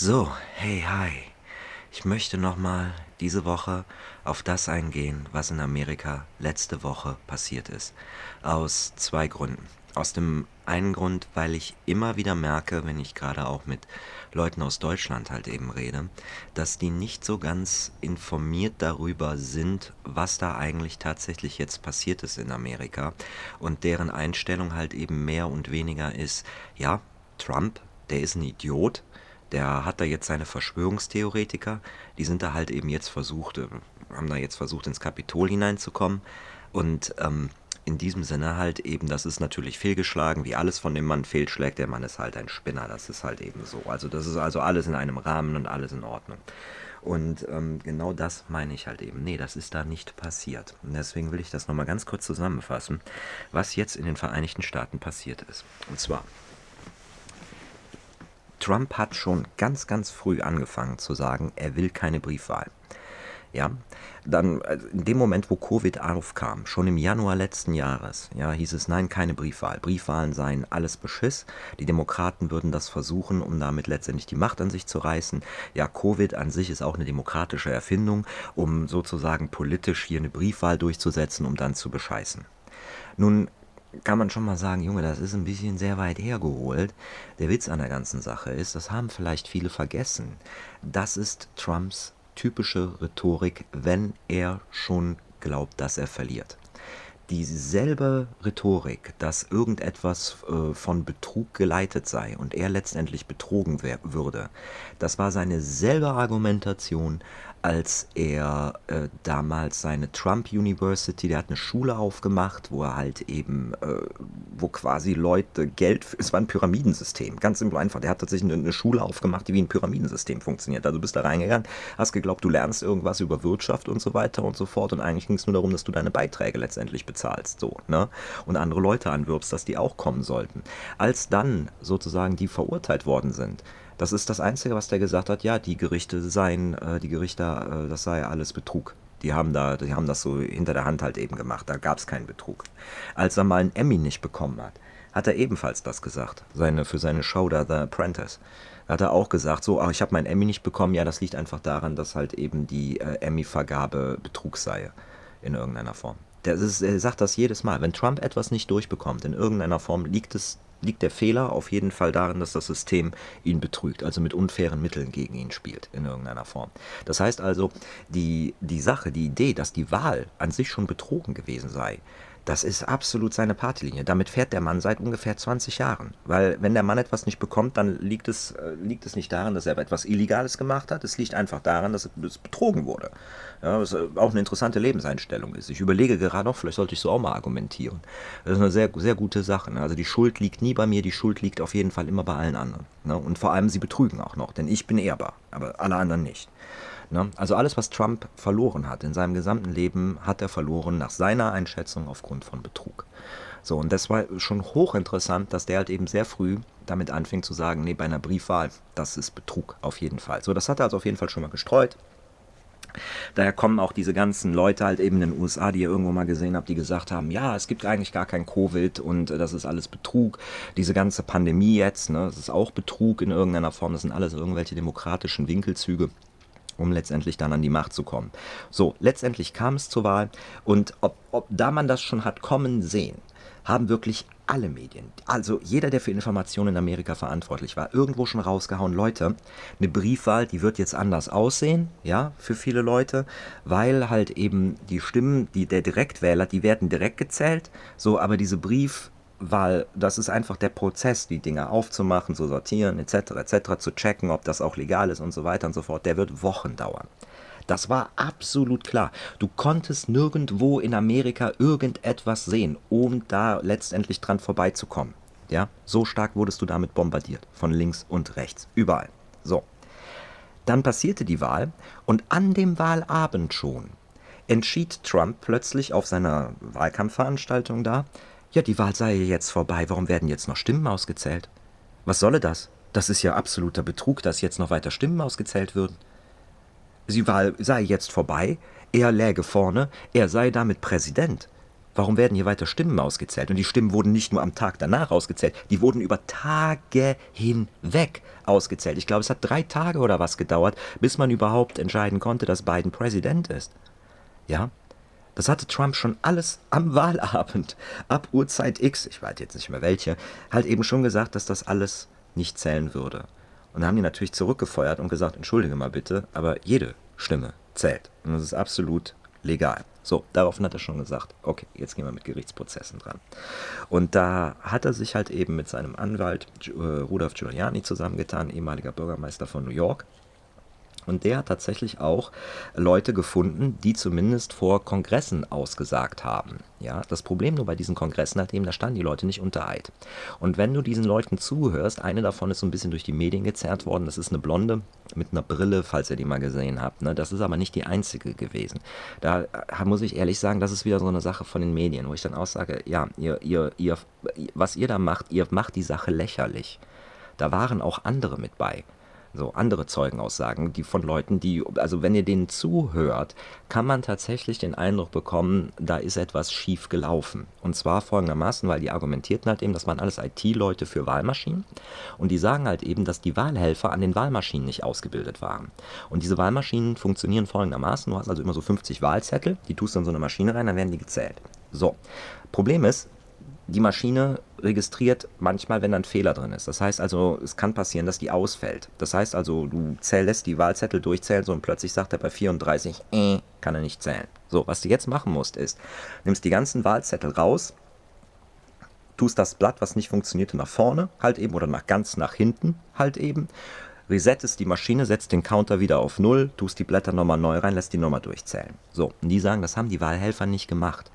So, hey, hi. Ich möchte nochmal diese Woche auf das eingehen, was in Amerika letzte Woche passiert ist. Aus zwei Gründen. Aus dem einen Grund, weil ich immer wieder merke, wenn ich gerade auch mit Leuten aus Deutschland halt eben rede, dass die nicht so ganz informiert darüber sind, was da eigentlich tatsächlich jetzt passiert ist in Amerika und deren Einstellung halt eben mehr und weniger ist, ja, Trump, der ist ein Idiot, der hat da jetzt seine Verschwörungstheoretiker, die sind da halt eben jetzt versucht, äh, haben da jetzt versucht, ins Kapitol hineinzukommen. Und ähm, in diesem Sinne halt eben, das ist natürlich fehlgeschlagen, wie alles von dem Mann fehlschlägt. Der Mann ist halt ein Spinner, das ist halt eben so. Also das ist also alles in einem Rahmen und alles in Ordnung. Und ähm, genau das meine ich halt eben. Nee, das ist da nicht passiert. Und deswegen will ich das nochmal ganz kurz zusammenfassen, was jetzt in den Vereinigten Staaten passiert ist. Und zwar, Trump hat schon ganz, ganz früh angefangen zu sagen, er will keine Briefwahl. Ja, dann also in dem Moment, wo Covid aufkam, schon im Januar letzten Jahres, ja, hieß es nein, keine Briefwahl. Briefwahlen seien alles Beschiss. Die Demokraten würden das versuchen, um damit letztendlich die Macht an sich zu reißen. Ja, Covid an sich ist auch eine demokratische Erfindung, um sozusagen politisch hier eine Briefwahl durchzusetzen, um dann zu bescheißen. Nun kann man schon mal sagen, Junge, das ist ein bisschen sehr weit hergeholt. Der Witz an der ganzen Sache ist, das haben vielleicht viele vergessen. Das ist Trumps typische Rhetorik, wenn er schon glaubt, dass er verliert. Dieselbe Rhetorik, dass irgendetwas äh, von Betrug geleitet sei und er letztendlich betrogen würde, das war seine selbe Argumentation, als er äh, damals seine Trump University, der hat eine Schule aufgemacht, wo er halt eben, äh, wo quasi Leute Geld, es war ein Pyramidensystem, ganz simpel einfach. Der hat tatsächlich eine, eine, Schule aufgemacht, die wie ein Pyramidensystem funktioniert. Also du bist da reingegangen, hast geglaubt, du lernst irgendwas über Wirtschaft und so weiter und so fort und eigentlich ging es nur darum, dass du deine Beiträge letztendlich bezahlst, so, ne? Und andere Leute anwirbst, dass die auch kommen sollten. Als dann sozusagen die verurteilt worden sind, das ist das Einzige, was der gesagt hat, ja, die Gerichte seien, äh, die Gerichte, äh, das sei alles Betrug. Die haben, da, die haben das so hinter der Hand halt eben gemacht, da gab es keinen Betrug. Als er mal einen Emmy nicht bekommen hat, hat er ebenfalls das gesagt, seine, für seine Show da, The Apprentice. Da hat er auch gesagt, so, ach, ich habe meinen Emmy nicht bekommen, ja, das liegt einfach daran, dass halt eben die äh, Emmy-Vergabe Betrug sei, in irgendeiner Form. Der, ist, er sagt das jedes Mal. Wenn Trump etwas nicht durchbekommt, in irgendeiner Form, liegt es liegt der Fehler auf jeden Fall darin, dass das System ihn betrügt, also mit unfairen Mitteln gegen ihn spielt, in irgendeiner Form. Das heißt also, die, die Sache, die Idee, dass die Wahl an sich schon betrogen gewesen sei, das ist absolut seine Partylinie. Damit fährt der Mann seit ungefähr 20 Jahren. Weil wenn der Mann etwas nicht bekommt, dann liegt es, äh, liegt es nicht daran, dass er etwas Illegales gemacht hat. Es liegt einfach daran, dass es betrogen wurde. Ja, was äh, auch eine interessante Lebenseinstellung ist. Ich überlege gerade noch, vielleicht sollte ich so auch mal argumentieren. Das ist eine sehr, sehr gute Sache. Ne? Also die Schuld liegt nie bei mir, die Schuld liegt auf jeden Fall immer bei allen anderen. Ne? Und vor allem sie betrügen auch noch, denn ich bin ehrbar, aber alle anderen nicht. Ne? Also alles, was Trump verloren hat in seinem gesamten Leben, hat er verloren nach seiner Einschätzung aufgrund von Betrug. So, und das war schon hochinteressant, dass der halt eben sehr früh damit anfing zu sagen, nee, bei einer Briefwahl, das ist Betrug, auf jeden Fall. So, das hat er also auf jeden Fall schon mal gestreut. Daher kommen auch diese ganzen Leute halt eben in den USA, die ihr irgendwo mal gesehen habt, die gesagt haben, ja, es gibt eigentlich gar kein Covid und das ist alles Betrug. Diese ganze Pandemie jetzt, ne, das ist auch Betrug in irgendeiner Form, das sind alles irgendwelche demokratischen Winkelzüge um letztendlich dann an die Macht zu kommen. So, letztendlich kam es zur Wahl und ob, ob da man das schon hat kommen sehen, haben wirklich alle Medien, also jeder, der für Informationen in Amerika verantwortlich war, irgendwo schon rausgehauen, Leute, eine Briefwahl, die wird jetzt anders aussehen, ja, für viele Leute, weil halt eben die Stimmen, die der Direktwähler, die werden direkt gezählt, so, aber diese Brief weil das ist einfach der Prozess, die Dinge aufzumachen, zu sortieren, etc., etc., zu checken, ob das auch legal ist und so weiter und so fort, der wird Wochen dauern. Das war absolut klar. Du konntest nirgendwo in Amerika irgendetwas sehen, um da letztendlich dran vorbeizukommen. Ja, so stark wurdest du damit bombardiert, von links und rechts, überall. So. Dann passierte die Wahl und an dem Wahlabend schon entschied Trump plötzlich auf seiner Wahlkampfveranstaltung da, ja, die Wahl sei jetzt vorbei, warum werden jetzt noch Stimmen ausgezählt? Was solle das? Das ist ja absoluter Betrug, dass jetzt noch weiter Stimmen ausgezählt würden. Die Wahl sei jetzt vorbei, er läge vorne, er sei damit Präsident. warum werden hier weiter Stimmen ausgezählt? Und die Stimmen wurden nicht nur am Tag danach ausgezählt, die wurden über Tage hinweg ausgezählt. Ich glaube, es hat drei Tage oder was gedauert, bis man überhaupt entscheiden konnte, dass Biden Präsident ist. Ja, das hatte Trump schon alles am Wahlabend, ab Uhrzeit X, ich weiß jetzt nicht mehr welche, halt eben schon gesagt, dass das alles nicht zählen würde. Und dann haben die natürlich zurückgefeuert und gesagt, entschuldige mal bitte, aber jede Stimme zählt. Und das ist absolut legal. So, daraufhin hat er schon gesagt, okay, jetzt gehen wir mit Gerichtsprozessen dran. Und da hat er sich halt eben mit seinem Anwalt äh, Rudolf Giuliani zusammengetan, ehemaliger Bürgermeister von New York, und der hat tatsächlich auch Leute gefunden, die zumindest vor Kongressen ausgesagt haben. Ja, das Problem nur bei diesen Kongressen hat eben, da standen die Leute nicht unter Eid. Und wenn du diesen Leuten zuhörst, eine davon ist so ein bisschen durch die Medien gezerrt worden, das ist eine Blonde mit einer Brille, falls ihr die mal gesehen habt. Ne? Das ist aber nicht die einzige gewesen. Da äh, muss ich ehrlich sagen, das ist wieder so eine Sache von den Medien, wo ich dann auch sage, ja, ihr, ihr, ihr, was ihr da macht, ihr macht die Sache lächerlich. Da waren auch andere mit bei so andere Zeugenaussagen, die von Leuten, die, also wenn ihr denen zuhört, kann man tatsächlich den Eindruck bekommen, da ist etwas schief gelaufen. Und zwar folgendermaßen, weil die argumentierten halt eben, das waren alles IT-Leute für Wahlmaschinen und die sagen halt eben, dass die Wahlhelfer an den Wahlmaschinen nicht ausgebildet waren. Und diese Wahlmaschinen funktionieren folgendermaßen, du hast also immer so 50 Wahlzettel, die tust du in so eine Maschine rein, dann werden die gezählt. So, Problem ist, die Maschine registriert manchmal, wenn da ein Fehler drin ist. Das heißt also, es kann passieren, dass die ausfällt. Das heißt also, du zähl, lässt die Wahlzettel durchzählen so und plötzlich sagt er bei 34, äh, kann er nicht zählen. So, was du jetzt machen musst, ist, nimmst die ganzen Wahlzettel raus, tust das Blatt, was nicht funktionierte, nach vorne halt eben oder nach ganz nach hinten halt eben, resettest die Maschine, setzt den Counter wieder auf Null, tust die Blätter nochmal neu rein, lässt die nochmal durchzählen. So, und die sagen, das haben die Wahlhelfer nicht gemacht.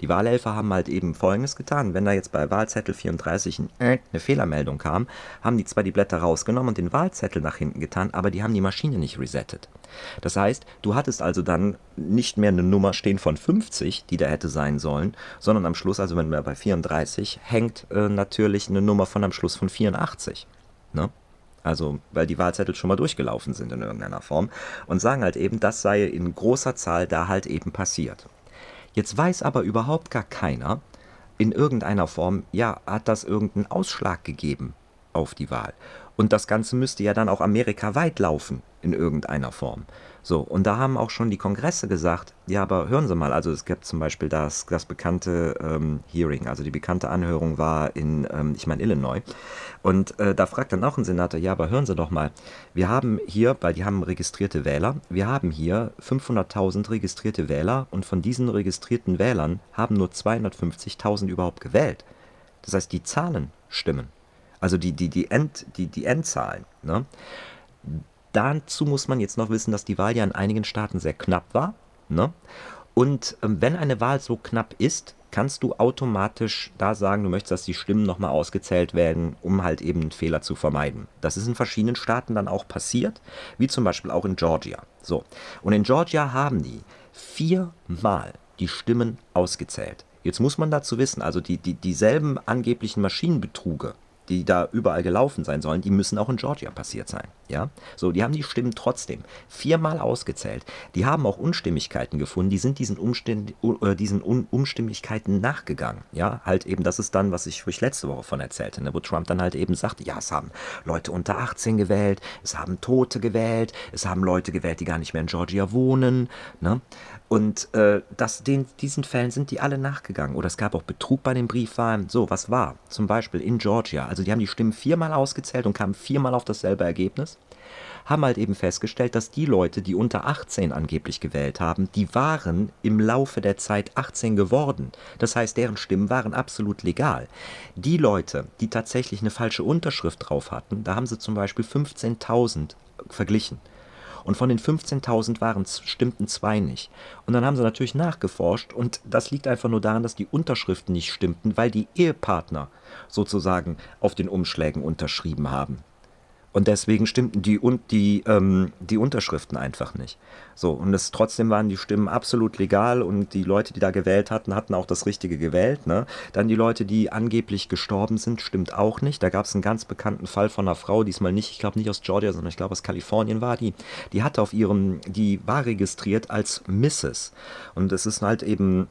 Die Wahlhelfer haben halt eben Folgendes getan. Wenn da jetzt bei Wahlzettel 34 eine Fehlermeldung kam, haben die zwar die Blätter rausgenommen und den Wahlzettel nach hinten getan, aber die haben die Maschine nicht resettet. Das heißt, du hattest also dann nicht mehr eine Nummer stehen von 50, die da hätte sein sollen, sondern am Schluss, also wenn wir bei 34, hängt äh, natürlich eine Nummer von am Schluss von 84. Ne? Also, weil die Wahlzettel schon mal durchgelaufen sind in irgendeiner Form und sagen halt eben, das sei in großer Zahl da halt eben passiert. Jetzt weiß aber überhaupt gar keiner in irgendeiner Form, ja, hat das irgendeinen Ausschlag gegeben auf die Wahl. Und das Ganze müsste ja dann auch amerikaweit laufen in irgendeiner Form. So, und da haben auch schon die Kongresse gesagt, ja, aber hören Sie mal, also es gibt zum Beispiel das, das bekannte ähm, Hearing, also die bekannte Anhörung war in, ähm, ich meine, Illinois. Und äh, da fragt dann auch ein Senator, ja, aber hören Sie doch mal, wir haben hier, weil die haben registrierte Wähler, wir haben hier 500.000 registrierte Wähler und von diesen registrierten Wählern haben nur 250.000 überhaupt gewählt. Das heißt, die Zahlen stimmen. Also die, die, die, End, die, die Endzahlen. Ne? Dazu muss man jetzt noch wissen, dass die Wahl ja in einigen Staaten sehr knapp war. Ne? Und ähm, wenn eine Wahl so knapp ist, kannst du automatisch da sagen, du möchtest, dass die Stimmen nochmal ausgezählt werden, um halt eben einen Fehler zu vermeiden. Das ist in verschiedenen Staaten dann auch passiert, wie zum Beispiel auch in Georgia. So. Und in Georgia haben die viermal die Stimmen ausgezählt. Jetzt muss man dazu wissen, also die, die, dieselben angeblichen Maschinenbetruge, die da überall gelaufen sein sollen, die müssen auch in Georgia passiert sein. Ja, so, die haben die Stimmen trotzdem viermal ausgezählt. Die haben auch Unstimmigkeiten gefunden, die sind diesen, Umständ, äh, diesen Un Unstimmigkeiten nachgegangen. Ja, halt eben, das ist dann, was ich, ich letzte Woche von erzählte, ne, wo Trump dann halt eben sagte, ja, es haben Leute unter 18 gewählt, es haben Tote gewählt, es haben Leute gewählt, die gar nicht mehr in Georgia wohnen. Ne? Und äh, das, den, diesen Fällen sind die alle nachgegangen. Oder es gab auch Betrug bei den Briefwahlen. So, was war? Zum Beispiel in Georgia. Also die haben die Stimmen viermal ausgezählt und kamen viermal auf dasselbe Ergebnis. Haben halt eben festgestellt, dass die Leute, die unter 18 angeblich gewählt haben, die waren im Laufe der Zeit 18 geworden. Das heißt, deren Stimmen waren absolut legal. Die Leute, die tatsächlich eine falsche Unterschrift drauf hatten, da haben sie zum Beispiel 15.000 verglichen. Und von den 15.000 waren stimmten zwei nicht. Und dann haben sie natürlich nachgeforscht und das liegt einfach nur daran, dass die Unterschriften nicht stimmten, weil die Ehepartner sozusagen auf den Umschlägen unterschrieben haben. Und deswegen stimmten die, und die, ähm, die Unterschriften einfach nicht. So, und es, trotzdem waren die Stimmen absolut legal und die Leute, die da gewählt hatten, hatten auch das Richtige gewählt. Ne? Dann die Leute, die angeblich gestorben sind, stimmt auch nicht. Da gab es einen ganz bekannten Fall von einer Frau, diesmal nicht, ich glaube nicht aus Georgia, sondern ich glaube aus Kalifornien war die. Die hatte auf ihrem, die war registriert als Mrs. Und es ist halt eben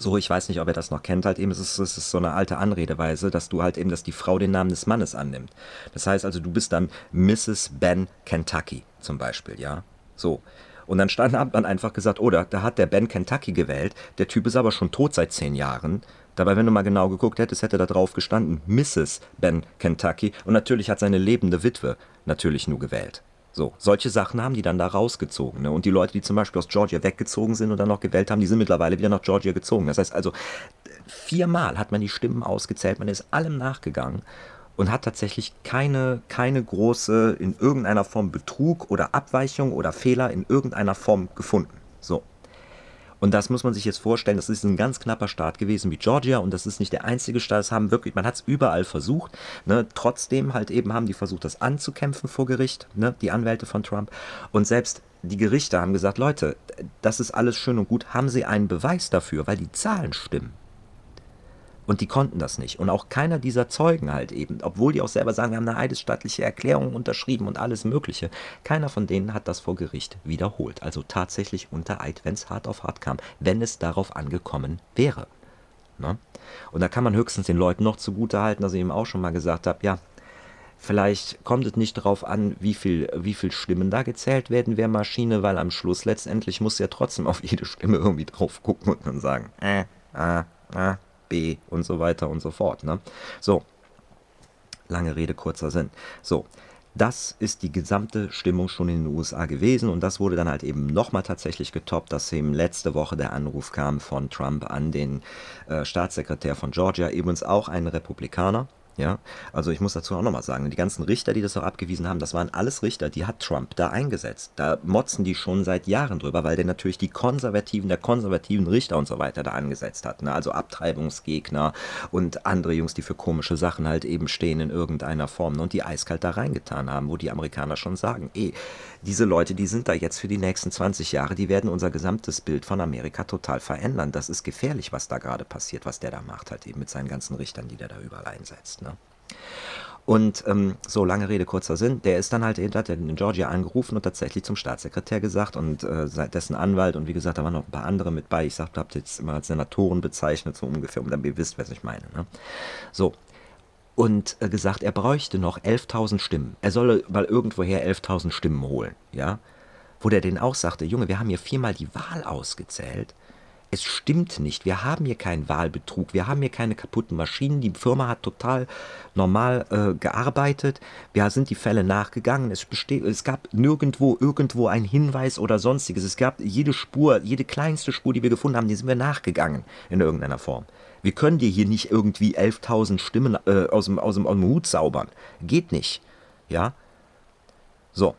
so, ich weiß nicht, ob er das noch kennt, halt eben, es ist, es ist so eine alte Anredeweise, dass du halt eben, dass die Frau den Namen des Mannes annimmt. Das heißt also, du bist dann Mrs. Ben Kentucky zum Beispiel, ja. So. Und dann stand, hat man einfach gesagt, oder, da hat der Ben Kentucky gewählt, der Typ ist aber schon tot seit zehn Jahren. Dabei, wenn du mal genau geguckt hättest, hätte da drauf gestanden, Mrs. Ben Kentucky. Und natürlich hat seine lebende Witwe natürlich nur gewählt. So, solche Sachen haben die dann da rausgezogen. Ne? Und die Leute, die zum Beispiel aus Georgia weggezogen sind und dann noch gewählt haben, die sind mittlerweile wieder nach Georgia gezogen. Das heißt also, viermal hat man die Stimmen ausgezählt, man ist allem nachgegangen und hat tatsächlich keine, keine große, in irgendeiner Form Betrug oder Abweichung oder Fehler in irgendeiner Form gefunden. So. Und das muss man sich jetzt vorstellen, das ist ein ganz knapper Staat gewesen wie Georgia und das ist nicht der einzige Staat, das haben wirklich, man hat es überall versucht, ne? trotzdem halt eben haben die versucht, das anzukämpfen vor Gericht, ne? die Anwälte von Trump und selbst die Gerichte haben gesagt, Leute, das ist alles schön und gut, haben sie einen Beweis dafür, weil die Zahlen stimmen. Und die konnten das nicht. Und auch keiner dieser Zeugen halt eben, obwohl die auch selber sagen, wir haben eine eidesstattliche Erklärung unterschrieben und alles Mögliche, keiner von denen hat das vor Gericht wiederholt. Also tatsächlich unter Eid, wenn es hart auf hart kam, wenn es darauf angekommen wäre. Ne? Und da kann man höchstens den Leuten noch zugute halten, dass ich eben auch schon mal gesagt habe, ja, Vielleicht kommt es nicht darauf an, wie viel, wie viel Stimmen da gezählt werden, wer Maschine, weil am Schluss letztendlich muss ja trotzdem auf jede Stimme irgendwie drauf gucken und dann sagen, äh, äh, äh, B und so weiter und so fort. Ne? So, lange Rede, kurzer Sinn. So, das ist die gesamte Stimmung schon in den USA gewesen und das wurde dann halt eben nochmal tatsächlich getoppt, dass eben letzte Woche der Anruf kam von Trump an den äh, Staatssekretär von Georgia, übrigens auch ein Republikaner, ja, also ich muss dazu auch nochmal sagen, die ganzen Richter, die das auch abgewiesen haben, das waren alles Richter, die hat Trump da eingesetzt. Da motzen die schon seit Jahren drüber, weil der natürlich die Konservativen, der konservativen Richter und so weiter da angesetzt hat. Ne? Also Abtreibungsgegner und andere Jungs, die für komische Sachen halt eben stehen in irgendeiner Form ne? und die eiskalt da reingetan haben, wo die Amerikaner schon sagen, eh, diese Leute, die sind da jetzt für die nächsten 20 Jahre, die werden unser gesamtes Bild von Amerika total verändern. Das ist gefährlich, was da gerade passiert, was der da macht, halt eben mit seinen ganzen Richtern, die der da überall einsetzt. Ne? Und ähm, so lange Rede, kurzer Sinn, der ist dann halt, hat in Georgia angerufen und tatsächlich zum Staatssekretär gesagt und äh, dessen Anwalt und wie gesagt, da waren noch ein paar andere mit bei. Ich sagte, habt jetzt immer als Senatoren bezeichnet, so ungefähr, damit ihr wisst, was ich meine. Ne? So, und äh, gesagt, er bräuchte noch 11.000 Stimmen. Er solle mal irgendwoher 11.000 Stimmen holen, ja. Wo der den auch sagte, Junge, wir haben hier viermal die Wahl ausgezählt. Es stimmt nicht. Wir haben hier keinen Wahlbetrug. Wir haben hier keine kaputten Maschinen. Die Firma hat total normal äh, gearbeitet. Wir sind die Fälle nachgegangen. Es, besteht, es gab nirgendwo irgendwo einen Hinweis oder sonstiges. Es gab jede Spur, jede kleinste Spur, die wir gefunden haben, die sind wir nachgegangen in irgendeiner Form. Wir können dir hier nicht irgendwie 11.000 Stimmen äh, aus, dem, aus, dem, aus dem Hut zaubern. Geht nicht. Ja? So.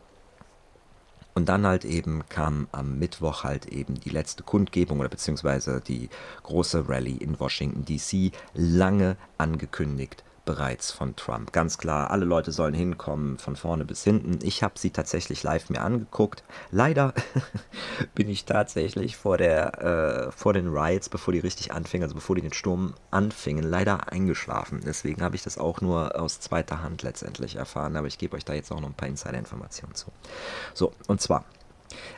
Und dann halt eben kam am Mittwoch halt eben die letzte Kundgebung oder beziehungsweise die große Rallye in Washington DC, lange angekündigt bereits von Trump. Ganz klar, alle Leute sollen hinkommen, von vorne bis hinten. Ich habe sie tatsächlich live mir angeguckt. Leider bin ich tatsächlich vor, der, äh, vor den Riots, bevor die richtig anfingen, also bevor die den Sturm anfingen, leider eingeschlafen. Deswegen habe ich das auch nur aus zweiter Hand letztendlich erfahren, aber ich gebe euch da jetzt auch noch ein paar Insider-Informationen zu. So, und zwar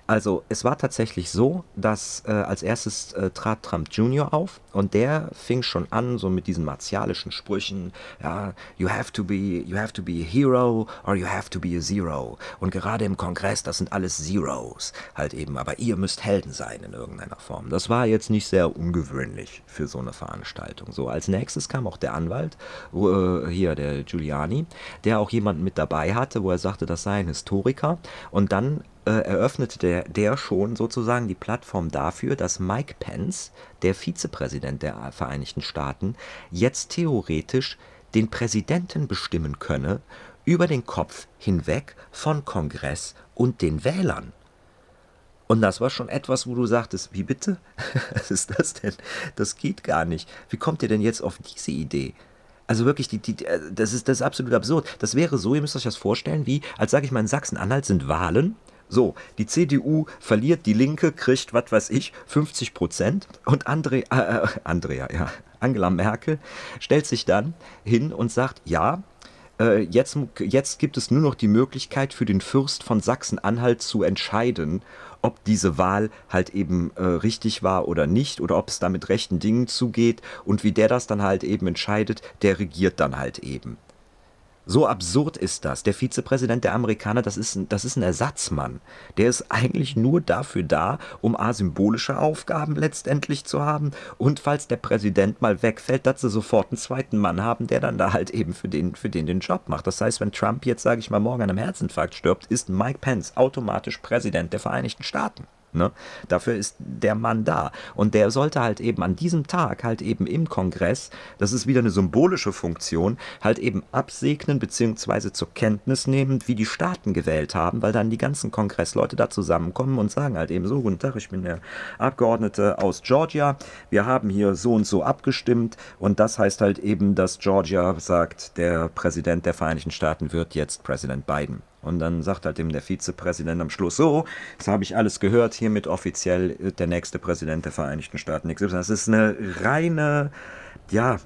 also es war tatsächlich so, dass äh, als erstes äh, trat Trump Jr. auf und der fing schon an so mit diesen martialischen Sprüchen, ja, you have to be, you have to be a hero or you have to be a zero. Und gerade im Kongress, das sind alles Zeros halt eben, aber ihr müsst Helden sein in irgendeiner Form. Das war jetzt nicht sehr ungewöhnlich für so eine Veranstaltung. So als nächstes kam auch der Anwalt, äh, hier der Giuliani, der auch jemanden mit dabei hatte, wo er sagte, das sei ein Historiker und dann äh, eröffnete der, der schon sozusagen die Plattform dafür, dass Mike Pence, der Vizepräsident der Vereinigten Staaten, jetzt theoretisch den Präsidenten bestimmen könne über den Kopf hinweg von Kongress und den Wählern. Und das war schon etwas, wo du sagtest, wie bitte? Was ist das denn? Das geht gar nicht. Wie kommt ihr denn jetzt auf diese Idee? Also wirklich, die, die, das, ist, das ist absolut absurd. Das wäre so, ihr müsst euch das vorstellen, wie, als sage ich mal, in Sachsen-Anhalt sind Wahlen so, die CDU verliert, die Linke kriegt, was weiß ich, 50 Prozent und Andre, äh, äh, Andrea, ja, Angela Merkel stellt sich dann hin und sagt, ja, äh, jetzt, jetzt gibt es nur noch die Möglichkeit für den Fürst von Sachsen-Anhalt zu entscheiden, ob diese Wahl halt eben äh, richtig war oder nicht oder ob es da mit rechten Dingen zugeht und wie der das dann halt eben entscheidet, der regiert dann halt eben. So absurd ist das. Der Vizepräsident der Amerikaner, das ist, ein, das ist ein Ersatzmann. Der ist eigentlich nur dafür da, um asymbolische Aufgaben letztendlich zu haben. Und falls der Präsident mal wegfällt, dass sie sofort einen zweiten Mann haben, der dann da halt eben für den, für den den Job macht. Das heißt, wenn Trump jetzt, sage ich mal, morgen an einem Herzinfarkt stirbt, ist Mike Pence automatisch Präsident der Vereinigten Staaten. Ne? Dafür ist der Mann da. Und der sollte halt eben an diesem Tag halt eben im Kongress, das ist wieder eine symbolische Funktion, halt eben absegnen bzw. zur Kenntnis nehmen, wie die Staaten gewählt haben, weil dann die ganzen Kongressleute da zusammenkommen und sagen halt eben so, guten Tag, ich bin der Abgeordnete aus Georgia, wir haben hier so und so abgestimmt und das heißt halt eben, dass Georgia sagt, der Präsident der Vereinigten Staaten wird jetzt Präsident Biden. Und dann sagt halt eben der Vizepräsident am Schluss, so, das habe ich alles gehört, hiermit offiziell der nächste Präsident der Vereinigten Staaten. Das ist eine reine, ja,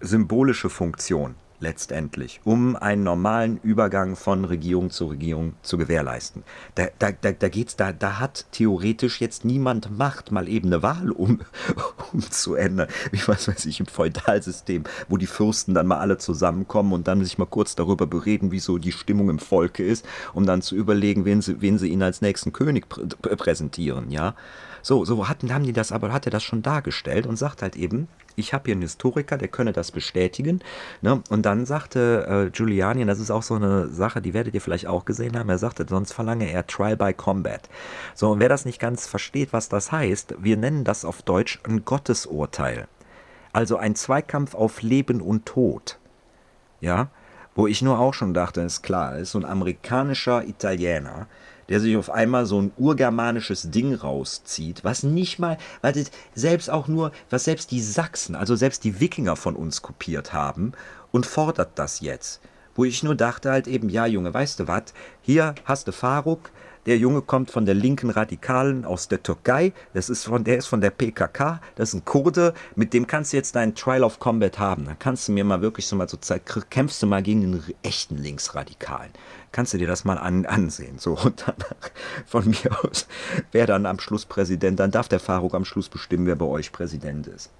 symbolische Funktion letztendlich, um einen normalen Übergang von Regierung zu Regierung zu gewährleisten. Da, da, da, da geht's, da, da hat theoretisch jetzt niemand Macht, mal eben eine Wahl um, umzuändern. Wie was weiß ich, im Feudalsystem, wo die Fürsten dann mal alle zusammenkommen und dann sich mal kurz darüber bereden, wie so die Stimmung im Volke ist, um dann zu überlegen, wen sie, wen sie ihnen als nächsten König prä präsentieren, ja. So, so hatten, haben die das, aber hat er das schon dargestellt und sagt halt eben, ich habe hier einen Historiker, der könne das bestätigen. Ne? Und dann sagte äh, Giuliani, das ist auch so eine Sache, die werdet ihr vielleicht auch gesehen haben, er sagte, sonst verlange er Trial by Combat. So, und wer das nicht ganz versteht, was das heißt, wir nennen das auf Deutsch ein Gottesurteil. Also ein Zweikampf auf Leben und Tod. Ja, wo ich nur auch schon dachte, ist klar, ist so ein amerikanischer Italiener, der sich auf einmal so ein urgermanisches Ding rauszieht, was nicht mal, das selbst auch nur, was selbst die Sachsen, also selbst die Wikinger von uns kopiert haben und fordert das jetzt. Wo ich nur dachte halt eben, ja Junge, weißt du was, hier hast du Faruk, der Junge kommt von der linken Radikalen aus der Türkei. Das ist von, der ist von der PKK. Das ist ein Kurde. Mit dem kannst du jetzt deinen Trial of Combat haben. Dann kannst du mir mal wirklich so mal so kämpfst du mal gegen den echten Linksradikalen. Kannst du dir das mal an, ansehen. So, und dann von mir aus, wer dann am Schluss Präsident, dann darf der Faruk am Schluss bestimmen, wer bei euch Präsident ist.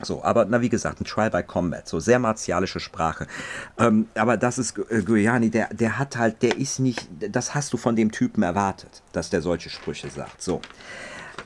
So, aber na wie gesagt, ein Trial by Combat, so sehr martialische Sprache. Ähm, aber das ist äh, Guiani, der, der hat halt, der ist nicht, das hast du von dem Typen erwartet, dass der solche Sprüche sagt. So.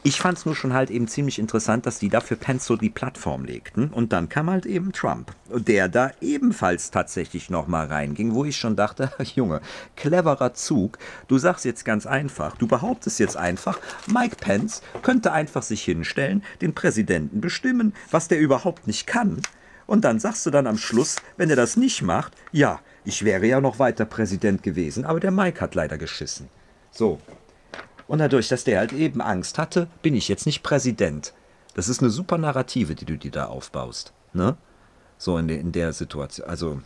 Ich fand es nur schon halt eben ziemlich interessant, dass die da für Pence so die Plattform legten. Und dann kam halt eben Trump, der da ebenfalls tatsächlich nochmal reinging, wo ich schon dachte, Junge, cleverer Zug. Du sagst jetzt ganz einfach, du behauptest jetzt einfach, Mike Pence könnte einfach sich hinstellen, den Präsidenten bestimmen, was der überhaupt nicht kann. Und dann sagst du dann am Schluss, wenn er das nicht macht, ja, ich wäre ja noch weiter Präsident gewesen, aber der Mike hat leider geschissen. So, und dadurch, dass der halt eben Angst hatte, bin ich jetzt nicht Präsident. Das ist eine super Narrative, die du dir da aufbaust. Ne? So in, de, in der Situation. Also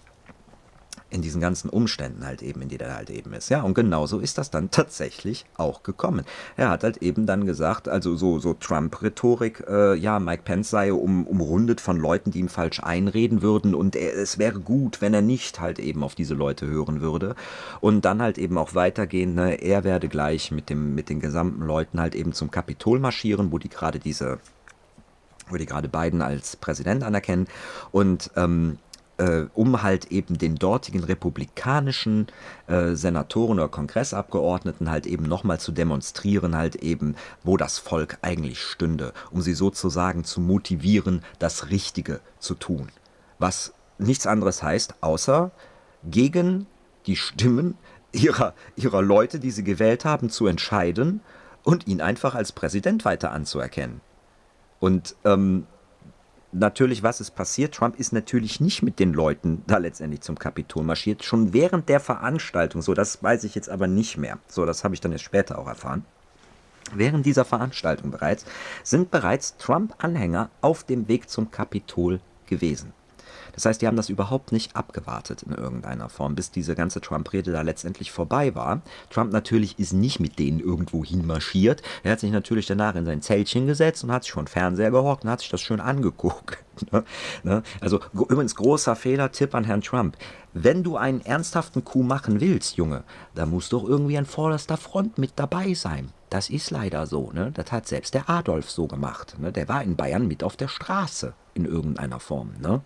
in diesen ganzen Umständen halt eben, in denen er halt eben ist. Ja, und genauso ist das dann tatsächlich auch gekommen. Er hat halt eben dann gesagt, also so, so Trump-Rhetorik, äh, ja, Mike Pence sei um, umrundet von Leuten, die ihm falsch einreden würden und er, es wäre gut, wenn er nicht halt eben auf diese Leute hören würde. Und dann halt eben auch weitergehen, ne, er werde gleich mit, dem, mit den gesamten Leuten halt eben zum Kapitol marschieren, wo die gerade diese wo die gerade Biden als Präsident anerkennen und ähm, äh, um halt eben den dortigen republikanischen äh, Senatoren oder Kongressabgeordneten halt eben nochmal zu demonstrieren, halt eben, wo das Volk eigentlich stünde, um sie sozusagen zu motivieren, das Richtige zu tun. Was nichts anderes heißt, außer gegen die Stimmen ihrer, ihrer Leute, die sie gewählt haben, zu entscheiden und ihn einfach als Präsident weiter anzuerkennen. Und ähm, natürlich, was ist passiert? Trump ist natürlich nicht mit den Leuten da letztendlich zum Kapitol marschiert. Schon während der Veranstaltung, so das weiß ich jetzt aber nicht mehr. So, das habe ich dann jetzt später auch erfahren. Während dieser Veranstaltung bereits sind bereits Trump-Anhänger auf dem Weg zum Kapitol gewesen. Das heißt, die haben das überhaupt nicht abgewartet in irgendeiner Form, bis diese ganze Trump-Rede da letztendlich vorbei war. Trump natürlich ist nicht mit denen irgendwo hinmarschiert. Er hat sich natürlich danach in sein Zeltchen gesetzt und hat sich den Fernseher gehockt und hat sich das schön angeguckt. Ne? Ne? Also übrigens großer Fehler, Tipp an Herrn Trump. Wenn du einen ernsthaften Coup machen willst, Junge, da muss doch irgendwie an vorderster Front mit dabei sein. Das ist leider so. Ne? Das hat selbst der Adolf so gemacht. Ne? Der war in Bayern mit auf der Straße in irgendeiner Form. Ne?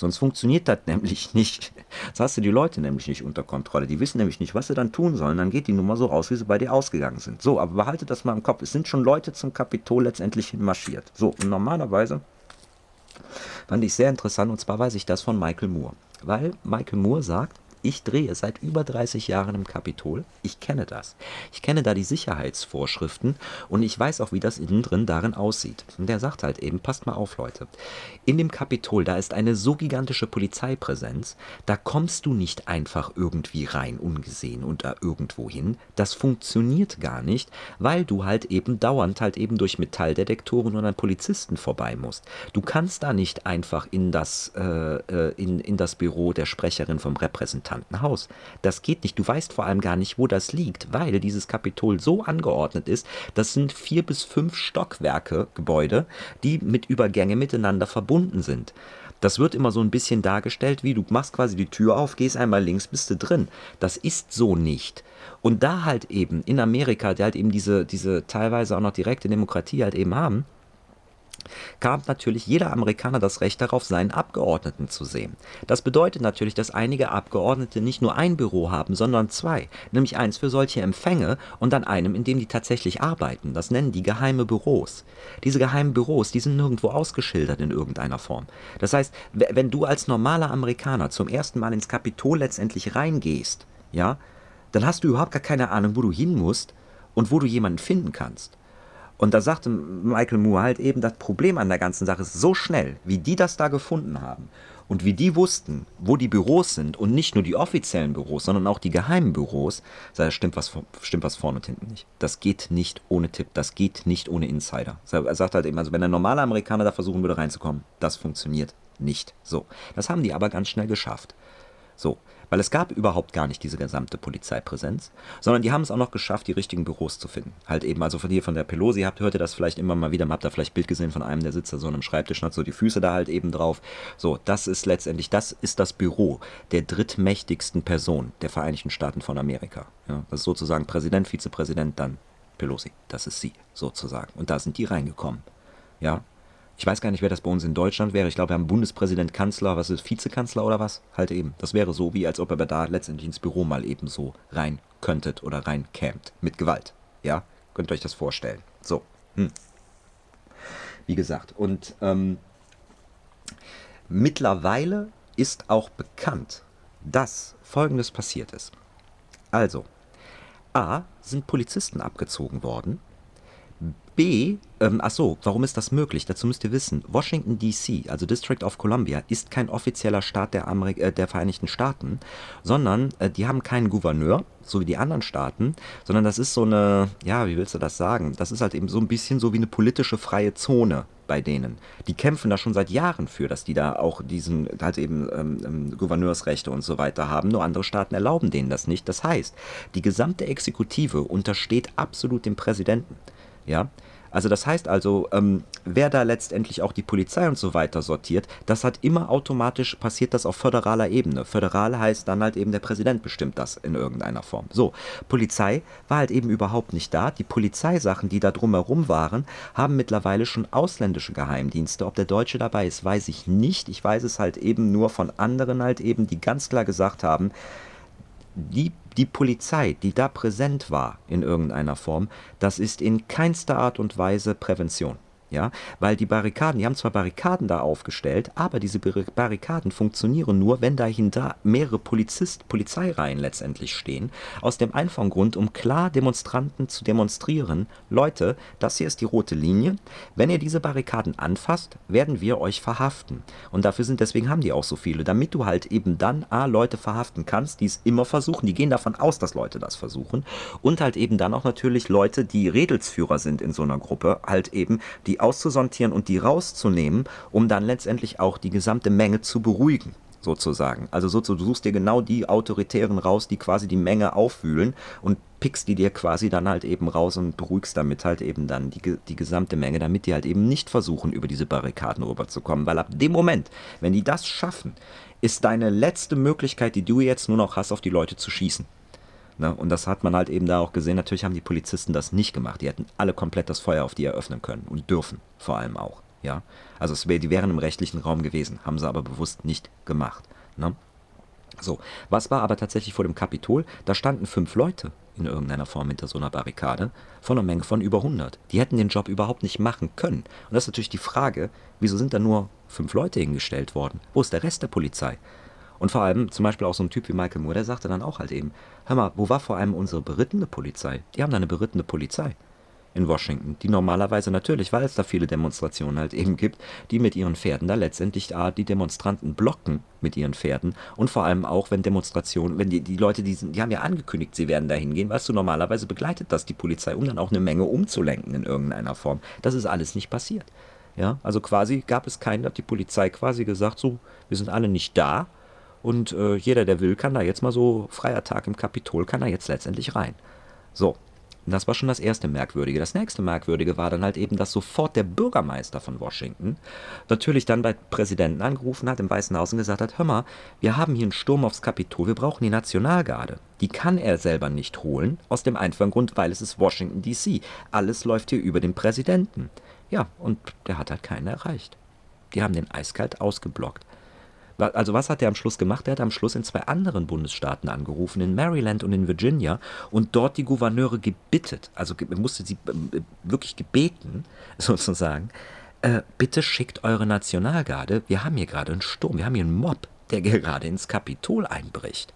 Sonst funktioniert das nämlich nicht. Das hast du die Leute nämlich nicht unter Kontrolle. Die wissen nämlich nicht, was sie dann tun sollen. Dann geht die Nummer so raus, wie sie bei dir ausgegangen sind. So, aber behalte das mal im Kopf. Es sind schon Leute zum Kapitol letztendlich hinmarschiert. So, und normalerweise fand ich sehr interessant, und zwar weiß ich das von Michael Moore. Weil Michael Moore sagt, ich drehe seit über 30 Jahren im Kapitol. Ich kenne das. Ich kenne da die Sicherheitsvorschriften und ich weiß auch, wie das innen drin darin aussieht. Und der sagt halt eben, passt mal auf, Leute. In dem Kapitol, da ist eine so gigantische Polizeipräsenz, da kommst du nicht einfach irgendwie rein, ungesehen und da irgendwo hin. Das funktioniert gar nicht, weil du halt eben dauernd halt eben durch Metalldetektoren und an Polizisten vorbei musst. Du kannst da nicht einfach in das, äh, äh in, in das Büro der Sprecherin vom Repräsentanten Repräsentantenhaus. Das geht nicht. Du weißt vor allem gar nicht, wo das liegt, weil dieses Kapitol so angeordnet ist. Das sind vier bis fünf Stockwerke Gebäude, die mit Übergänge miteinander verbunden sind. Das wird immer so ein bisschen dargestellt, wie du machst quasi die Tür auf, gehst einmal links, bist du drin. Das ist so nicht. Und da halt eben in Amerika, die halt eben diese, diese teilweise auch noch direkte Demokratie halt eben haben, kam natürlich jeder Amerikaner das Recht darauf, seinen Abgeordneten zu sehen. Das bedeutet natürlich, dass einige Abgeordnete nicht nur ein Büro haben, sondern zwei, nämlich eins für solche Empfänge und dann einem, in dem die tatsächlich arbeiten. Das nennen die geheime Büros. Diese geheimen Büros, die sind nirgendwo ausgeschildert in irgendeiner Form. Das heißt, wenn du als normaler Amerikaner zum ersten Mal ins Kapitol letztendlich reingehst, ja, dann hast du überhaupt gar keine Ahnung, wo du hin musst und wo du jemanden finden kannst. Und da sagte Michael Moore halt eben, das Problem an der ganzen Sache ist so schnell, wie die das da gefunden haben und wie die wussten, wo die Büros sind und nicht nur die offiziellen Büros, sondern auch die geheimen Büros, da stimmt was, stimmt was vorne und hinten nicht. Das geht nicht ohne Tipp, das geht nicht ohne Insider. Er sagt halt eben, also wenn ein normaler Amerikaner da versuchen würde reinzukommen, das funktioniert nicht. So, das haben die aber ganz schnell geschafft. So, weil es gab überhaupt gar nicht diese gesamte Polizeipräsenz, sondern die haben es auch noch geschafft, die richtigen Büros zu finden. Halt eben, also von hier von der Pelosi habt, hört ihr das vielleicht immer mal wieder, habt da vielleicht Bild gesehen von einem, der sitzt da so an einem Schreibtisch und hat so die Füße da halt eben drauf. So, das ist letztendlich, das ist das Büro der drittmächtigsten Person der Vereinigten Staaten von Amerika. Ja, das ist sozusagen Präsident, Vizepräsident, dann Pelosi. Das ist sie, sozusagen. Und da sind die reingekommen. Ja, ich weiß gar nicht, wer das bei uns in Deutschland wäre. Ich glaube, wir haben Bundespräsident, Kanzler, was ist, Vizekanzler oder was? Halt eben. Das wäre so, wie als ob er da letztendlich ins Büro mal eben so rein könntet oder rein kämt. Mit Gewalt. Ja? Könnt ihr euch das vorstellen. So. Hm. Wie gesagt. Und ähm, mittlerweile ist auch bekannt, dass Folgendes passiert ist. Also, A, sind Polizisten abgezogen worden B, ähm, ach so, warum ist das möglich? Dazu müsst ihr wissen, Washington DC, also District of Columbia, ist kein offizieller Staat der, Amerik äh, der Vereinigten Staaten, sondern äh, die haben keinen Gouverneur, so wie die anderen Staaten, sondern das ist so eine, ja, wie willst du das sagen? Das ist halt eben so ein bisschen so wie eine politische freie Zone bei denen. Die kämpfen da schon seit Jahren für, dass die da auch diesen, halt eben ähm, ähm, Gouverneursrechte und so weiter haben. Nur andere Staaten erlauben denen das nicht. Das heißt, die gesamte Exekutive untersteht absolut dem Präsidenten. Ja, also das heißt also, ähm, wer da letztendlich auch die Polizei und so weiter sortiert, das hat immer automatisch passiert das auf föderaler Ebene. Föderal heißt dann halt eben der Präsident bestimmt das in irgendeiner Form. So, Polizei war halt eben überhaupt nicht da. Die Polizeisachen, die da drumherum waren, haben mittlerweile schon ausländische Geheimdienste. Ob der Deutsche dabei ist, weiß ich nicht. Ich weiß es halt eben nur von anderen halt eben, die ganz klar gesagt haben, die die Polizei, die da präsent war in irgendeiner Form, das ist in keinster Art und Weise Prävention ja, weil die Barrikaden, die haben zwar Barrikaden da aufgestellt, aber diese Barrikaden funktionieren nur, wenn dahinter mehrere Polizist, Polizeireihen letztendlich stehen, aus dem einfachen Grund, um klar Demonstranten zu demonstrieren, Leute, das hier ist die rote Linie, wenn ihr diese Barrikaden anfasst, werden wir euch verhaften. Und dafür sind, deswegen haben die auch so viele, damit du halt eben dann A, Leute verhaften kannst, die es immer versuchen, die gehen davon aus, dass Leute das versuchen, und halt eben dann auch natürlich Leute, die Redelsführer sind in so einer Gruppe, halt eben, die die auszusortieren und die rauszunehmen, um dann letztendlich auch die gesamte Menge zu beruhigen sozusagen. Also so, du suchst dir genau die Autoritären raus, die quasi die Menge aufwühlen und pickst die dir quasi dann halt eben raus und beruhigst damit halt eben dann die, die gesamte Menge, damit die halt eben nicht versuchen, über diese Barrikaden rüberzukommen. Weil ab dem Moment, wenn die das schaffen, ist deine letzte Möglichkeit, die du jetzt nur noch hast, auf die Leute zu schießen. Ne? Und das hat man halt eben da auch gesehen. Natürlich haben die Polizisten das nicht gemacht. Die hätten alle komplett das Feuer auf die eröffnen können und dürfen vor allem auch. Ja, also es wär, die wären im rechtlichen Raum gewesen, haben sie aber bewusst nicht gemacht. Ne? So, was war aber tatsächlich vor dem Kapitol? Da standen fünf Leute in irgendeiner Form hinter so einer Barrikade von einer Menge von über 100. Die hätten den Job überhaupt nicht machen können. Und das ist natürlich die Frage, wieso sind da nur fünf Leute hingestellt worden? Wo ist der Rest der Polizei? Und vor allem zum Beispiel auch so ein Typ wie Michael Moore, der sagte dann auch halt eben, hör mal, wo war vor allem unsere berittene Polizei? Die haben da eine berittene Polizei in Washington, die normalerweise natürlich, weil es da viele Demonstrationen halt eben gibt, die mit ihren Pferden da letztendlich ah, die Demonstranten blocken mit ihren Pferden und vor allem auch, wenn Demonstrationen, wenn die, die Leute, die, sind, die haben ja angekündigt, sie werden da hingehen, weißt du, normalerweise begleitet das die Polizei, um dann auch eine Menge umzulenken in irgendeiner Form. Das ist alles nicht passiert. Ja, also quasi gab es keinen, hat die Polizei quasi gesagt, so, wir sind alle nicht da und äh, jeder, der will, kann da jetzt mal so, freier Tag im Kapitol, kann da jetzt letztendlich rein. So, das war schon das erste Merkwürdige. Das nächste Merkwürdige war dann halt eben, dass sofort der Bürgermeister von Washington natürlich dann bei Präsidenten angerufen hat im Weißen Haus und gesagt hat, hör mal, wir haben hier einen Sturm aufs Kapitol, wir brauchen die Nationalgarde. Die kann er selber nicht holen, aus dem einfachen Grund, weil es ist Washington DC. Alles läuft hier über den Präsidenten. Ja, und der hat halt keinen erreicht. Die haben den eiskalt ausgeblockt. Also was hat er am Schluss gemacht? Er hat am Schluss in zwei anderen Bundesstaaten angerufen, in Maryland und in Virginia, und dort die Gouverneure gebittet, also musste sie äh, wirklich gebeten, sozusagen, äh, bitte schickt eure Nationalgarde, wir haben hier gerade einen Sturm, wir haben hier einen Mob, der gerade ins Kapitol einbricht.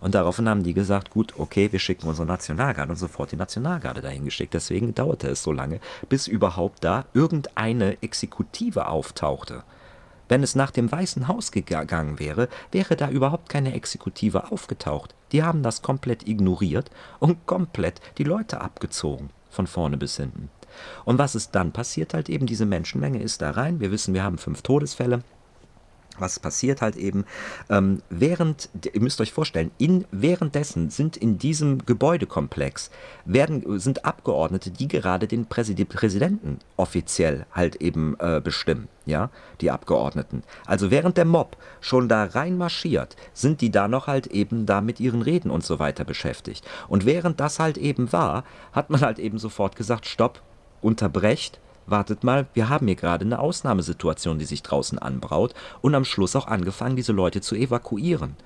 Und daraufhin haben die gesagt, gut, okay, wir schicken unsere Nationalgarde und sofort die Nationalgarde dahin geschickt. Deswegen dauerte es so lange, bis überhaupt da irgendeine Exekutive auftauchte. Wenn es nach dem Weißen Haus gegangen wäre, wäre da überhaupt keine Exekutive aufgetaucht. Die haben das komplett ignoriert und komplett die Leute abgezogen, von vorne bis hinten. Und was ist dann passiert halt eben? Diese Menschenmenge ist da rein. Wir wissen, wir haben fünf Todesfälle was passiert halt eben, ähm, während, ihr müsst euch vorstellen, in, währenddessen sind in diesem Gebäudekomplex, werden, sind Abgeordnete, die gerade den Präsidenten offiziell halt eben äh, bestimmen, ja, die Abgeordneten. Also während der Mob schon da reinmarschiert, sind die da noch halt eben da mit ihren Reden und so weiter beschäftigt. Und während das halt eben war, hat man halt eben sofort gesagt, stopp, unterbrecht, wartet mal, wir haben hier gerade eine Ausnahmesituation, die sich draußen anbraut und am Schluss auch angefangen, diese Leute zu evakuieren.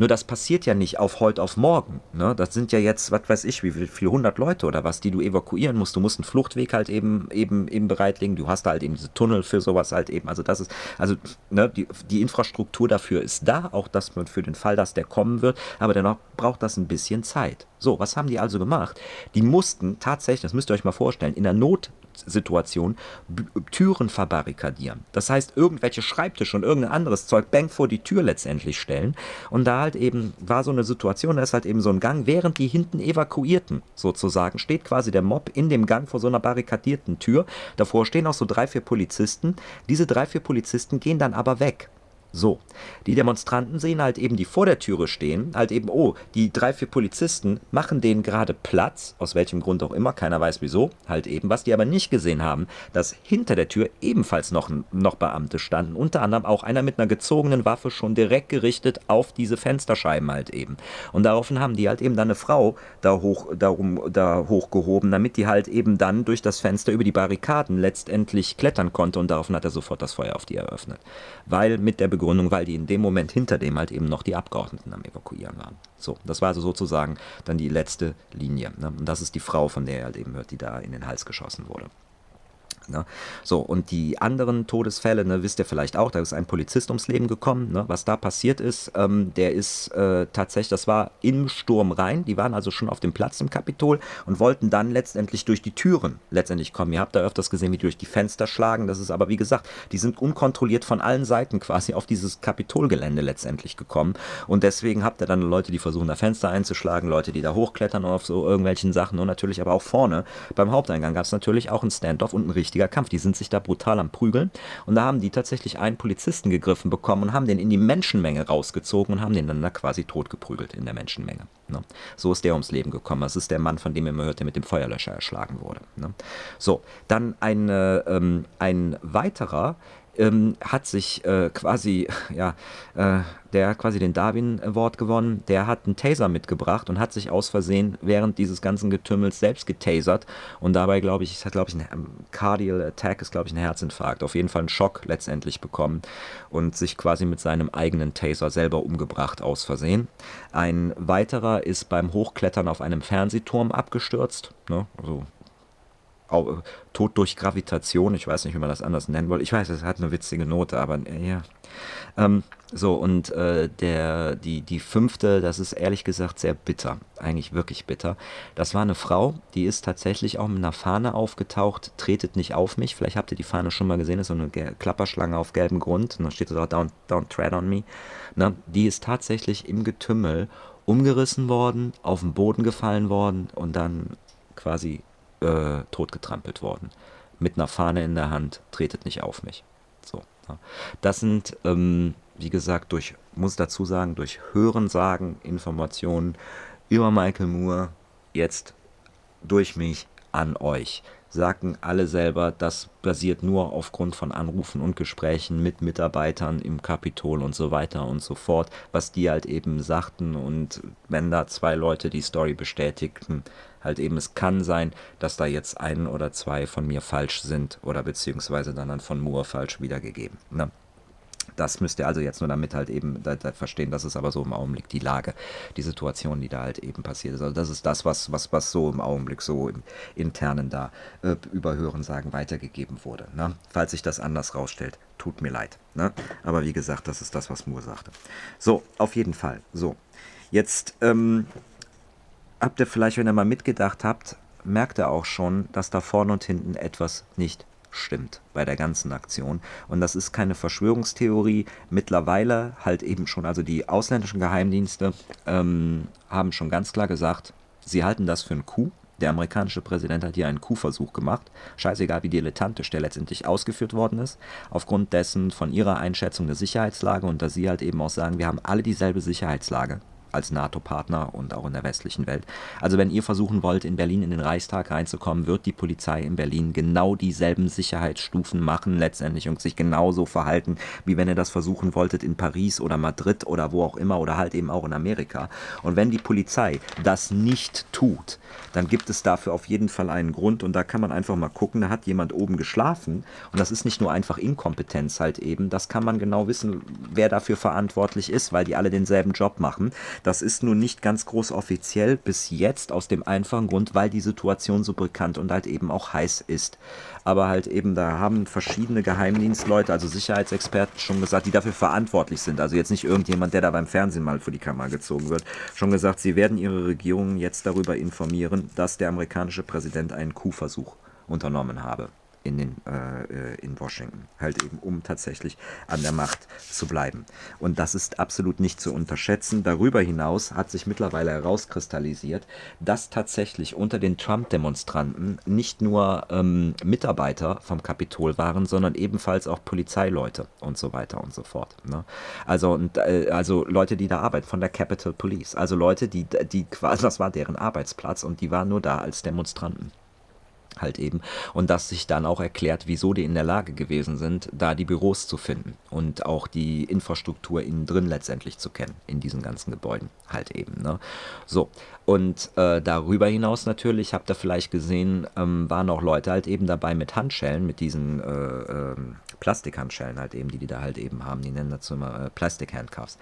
Nur das passiert ja nicht auf heute auf morgen. Ne? Das sind ja jetzt, was weiß ich, wie viel, viel hundert Leute oder was, die du evakuieren musst. Du musst einen Fluchtweg halt eben, eben, eben bereitlegen. Du hast halt eben diese Tunnel für sowas halt eben. Also das ist, also ne, die, die Infrastruktur dafür ist da, auch dass man für den Fall, dass der kommen wird, aber dennoch braucht das ein bisschen Zeit. So, was haben die also gemacht? Die mussten tatsächlich, das müsst ihr euch mal vorstellen, in der Not Situation Türen verbarrikadieren. Das heißt, irgendwelche Schreibtische und irgendein anderes Zeug bang vor die Tür letztendlich stellen. Und da halt eben war so eine Situation, da ist halt eben so ein Gang, während die hinten evakuierten, sozusagen, steht quasi der Mob in dem Gang vor so einer barrikadierten Tür. Davor stehen auch so drei, vier Polizisten. Diese drei, vier Polizisten gehen dann aber weg. So, die Demonstranten sehen halt eben, die vor der Türe stehen, halt eben, oh, die drei, vier Polizisten machen denen gerade Platz, aus welchem Grund auch immer, keiner weiß wieso, halt eben, was die aber nicht gesehen haben, dass hinter der Tür ebenfalls noch, noch Beamte standen, unter anderem auch einer mit einer gezogenen Waffe schon direkt gerichtet auf diese Fensterscheiben halt eben. Und daraufhin haben die halt eben dann eine Frau da, hoch, darum, da hochgehoben, damit die halt eben dann durch das Fenster über die Barrikaden letztendlich klettern konnte und daraufhin hat er sofort das Feuer auf die eröffnet. Weil mit der Begründung weil die in dem Moment hinter dem halt eben noch die Abgeordneten am Evakuieren waren. So, das war also sozusagen dann die letzte Linie. Ne? Und das ist die Frau, von der er halt eben hört, die da in den Hals geschossen wurde. Ne? So, und die anderen Todesfälle, ne, wisst ihr vielleicht auch, da ist ein Polizist ums Leben gekommen. Ne? Was da passiert ist, ähm, der ist äh, tatsächlich, das war im Sturm rein, die waren also schon auf dem Platz im Kapitol und wollten dann letztendlich durch die Türen letztendlich kommen. Ihr habt da öfters gesehen, wie die durch die Fenster schlagen. Das ist aber, wie gesagt, die sind unkontrolliert von allen Seiten quasi auf dieses Kapitolgelände letztendlich gekommen. Und deswegen habt ihr dann Leute, die versuchen, da Fenster einzuschlagen, Leute, die da hochklettern auf so irgendwelchen Sachen und natürlich aber auch vorne beim Haupteingang gab es natürlich auch einen Standoff und ein richtiger richtiger Kampf. Die sind sich da brutal am Prügeln. Und da haben die tatsächlich einen Polizisten gegriffen bekommen und haben den in die Menschenmenge rausgezogen und haben den dann da quasi totgeprügelt in der Menschenmenge. Ne? So ist der ums Leben gekommen. Das ist der Mann, von dem ihr immer hört, der mit dem Feuerlöscher erschlagen wurde. Ne? So, dann ein, ähm, ein weiterer ähm, hat sich äh, quasi, ja, äh, der hat quasi den Darwin Award gewonnen, der hat einen Taser mitgebracht und hat sich aus Versehen während dieses ganzen Getümmels selbst getasert. Und dabei, glaube ich, hat, glaube ich, ein Cardial Attack ist, glaube ich, ein Herzinfarkt, auf jeden Fall einen Schock letztendlich bekommen und sich quasi mit seinem eigenen Taser selber umgebracht aus Versehen. Ein weiterer ist beim Hochklettern auf einem Fernsehturm abgestürzt, ne, also Tod durch Gravitation, ich weiß nicht, wie man das anders nennen wollte. Ich weiß, es hat eine witzige Note, aber äh, ja. Ähm, so, und äh, der, die, die fünfte, das ist ehrlich gesagt sehr bitter, eigentlich wirklich bitter. Das war eine Frau, die ist tatsächlich auch mit einer Fahne aufgetaucht, tretet nicht auf mich. Vielleicht habt ihr die Fahne schon mal gesehen, das ist so eine Klapperschlange auf gelbem Grund. Und da steht so, don't, don't tread on me. Na, die ist tatsächlich im Getümmel umgerissen worden, auf den Boden gefallen worden und dann quasi äh, totgetrampelt worden. Mit einer Fahne in der Hand, tretet nicht auf mich. So. Ja. Das sind, ähm, wie gesagt, durch, muss dazu sagen, durch Hörensagen, Informationen über Michael Moore, jetzt durch mich an euch sagten alle selber, das basiert nur aufgrund von Anrufen und Gesprächen mit Mitarbeitern im Kapitol und so weiter und so fort, was die halt eben sagten und wenn da zwei Leute die Story bestätigten, halt eben es kann sein, dass da jetzt ein oder zwei von mir falsch sind oder beziehungsweise dann, dann von Moore falsch wiedergegeben. Ne? Das müsst ihr also jetzt nur damit halt eben da, da verstehen, das ist aber so im Augenblick die Lage, die Situation, die da halt eben passiert ist. Also das ist das, was, was, was so im Augenblick so im Internen da äh, über Hörensagen weitergegeben wurde. Ne? Falls sich das anders rausstellt, tut mir leid. Ne? Aber wie gesagt, das ist das, was Moore sagte. So, auf jeden Fall. So, jetzt ähm, habt ihr vielleicht, wenn ihr mal mitgedacht habt, merkt ihr auch schon, dass da vorne und hinten etwas nicht stimmt bei der ganzen Aktion. Und das ist keine Verschwörungstheorie. Mittlerweile halt eben schon, also die ausländischen Geheimdienste ähm, haben schon ganz klar gesagt, sie halten das für einen Coup. Der amerikanische Präsident hat hier einen Coup-Versuch gemacht. Scheißegal, wie dilettantisch der letztendlich ausgeführt worden ist. Aufgrund dessen von ihrer Einschätzung der Sicherheitslage und dass sie halt eben auch sagen, wir haben alle dieselbe Sicherheitslage als NATO-Partner und auch in der westlichen Welt. Also wenn ihr versuchen wollt, in Berlin in den Reichstag reinzukommen, wird die Polizei in Berlin genau dieselben Sicherheitsstufen machen letztendlich und sich genauso verhalten, wie wenn ihr das versuchen wolltet in Paris oder Madrid oder wo auch immer oder halt eben auch in Amerika. Und wenn die Polizei das nicht tut, dann gibt es dafür auf jeden Fall einen Grund und da kann man einfach mal gucken, da hat jemand oben geschlafen und das ist nicht nur einfach Inkompetenz halt eben, das kann man genau wissen, wer dafür verantwortlich ist, weil die alle denselben Job machen. Das ist nun nicht ganz groß offiziell bis jetzt aus dem einfachen Grund, weil die Situation so bekannt und halt eben auch heiß ist. Aber halt eben, da haben verschiedene Geheimdienstleute, also Sicherheitsexperten schon gesagt, die dafür verantwortlich sind. Also jetzt nicht irgendjemand, der da beim Fernsehen mal vor die Kamera gezogen wird, schon gesagt, sie werden ihre Regierung jetzt darüber informieren, dass der amerikanische Präsident einen Coup-Versuch unternommen habe in, den, äh, äh, in Washington, halt eben um tatsächlich an der Macht zu bleiben. Und das ist absolut nicht zu unterschätzen. Darüber hinaus hat sich mittlerweile herauskristallisiert, dass tatsächlich unter den Trump-Demonstranten nicht nur ähm, Mitarbeiter vom Kapitol waren, sondern ebenfalls auch Polizeileute und so weiter und so fort. Ne? Also, und, äh, also Leute, die da arbeiten von der Capitol Police, also Leute, die, die quasi, das war deren Arbeitsplatz und die waren nur da als Demonstranten halt eben. Und dass sich dann auch erklärt, wieso die in der Lage gewesen sind, da die Büros zu finden und auch die Infrastruktur innen drin letztendlich zu kennen, in diesen ganzen Gebäuden halt eben. Ne? So, und äh, darüber hinaus natürlich, habt ihr vielleicht gesehen, ähm, waren auch Leute halt eben dabei mit Handschellen, mit diesen äh, äh, Plastikhandschellen halt eben, die die da halt eben haben. Die nennen dazu immer äh, Plastic Handcuffs.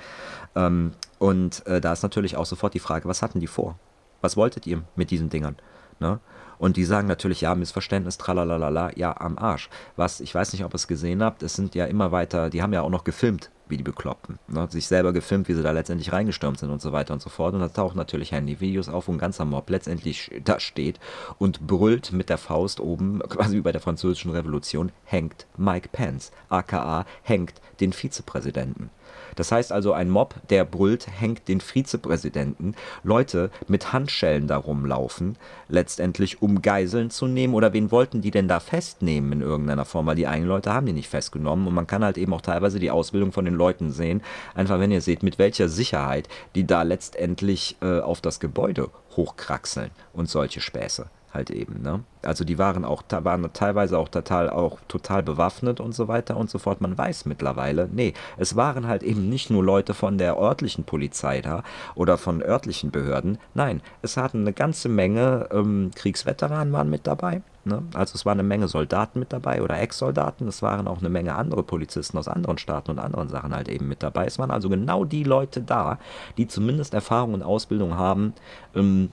Ähm, und äh, da ist natürlich auch sofort die Frage, was hatten die vor? Was wolltet ihr mit diesen Dingern? Ne? Und die sagen natürlich, ja, Missverständnis, tralalala, ja, am Arsch. Was, ich weiß nicht, ob ihr es gesehen habt, es sind ja immer weiter, die haben ja auch noch gefilmt, wie die Bekloppten. Ne? Sich selber gefilmt, wie sie da letztendlich reingestürmt sind und so weiter und so fort. Und da tauchen natürlich Handyvideos auf, wo ein ganzer Mob letztendlich da steht und brüllt mit der Faust oben, quasi wie bei der französischen Revolution, hängt Mike Pence, aka hängt den Vizepräsidenten. Das heißt also, ein Mob, der brüllt, hängt den Vizepräsidenten. Leute mit Handschellen da rumlaufen, letztendlich um Geiseln zu nehmen. Oder wen wollten die denn da festnehmen in irgendeiner Form? Weil die eigenen Leute haben die nicht festgenommen. Und man kann halt eben auch teilweise die Ausbildung von den Leuten sehen. Einfach wenn ihr seht, mit welcher Sicherheit die da letztendlich äh, auf das Gebäude hochkraxeln und solche Späße halt eben. Ne? Also die waren auch waren teilweise auch total auch total bewaffnet und so weiter und so fort. Man weiß mittlerweile, nee, es waren halt eben nicht nur Leute von der örtlichen Polizei da oder von örtlichen Behörden. Nein, es hatten eine ganze Menge ähm, Kriegsveteranen waren mit dabei. Ne? Also es waren eine Menge Soldaten mit dabei oder Ex-Soldaten. Es waren auch eine Menge andere Polizisten aus anderen Staaten und anderen Sachen halt eben mit dabei. Es waren also genau die Leute da, die zumindest Erfahrung und Ausbildung haben. Ähm,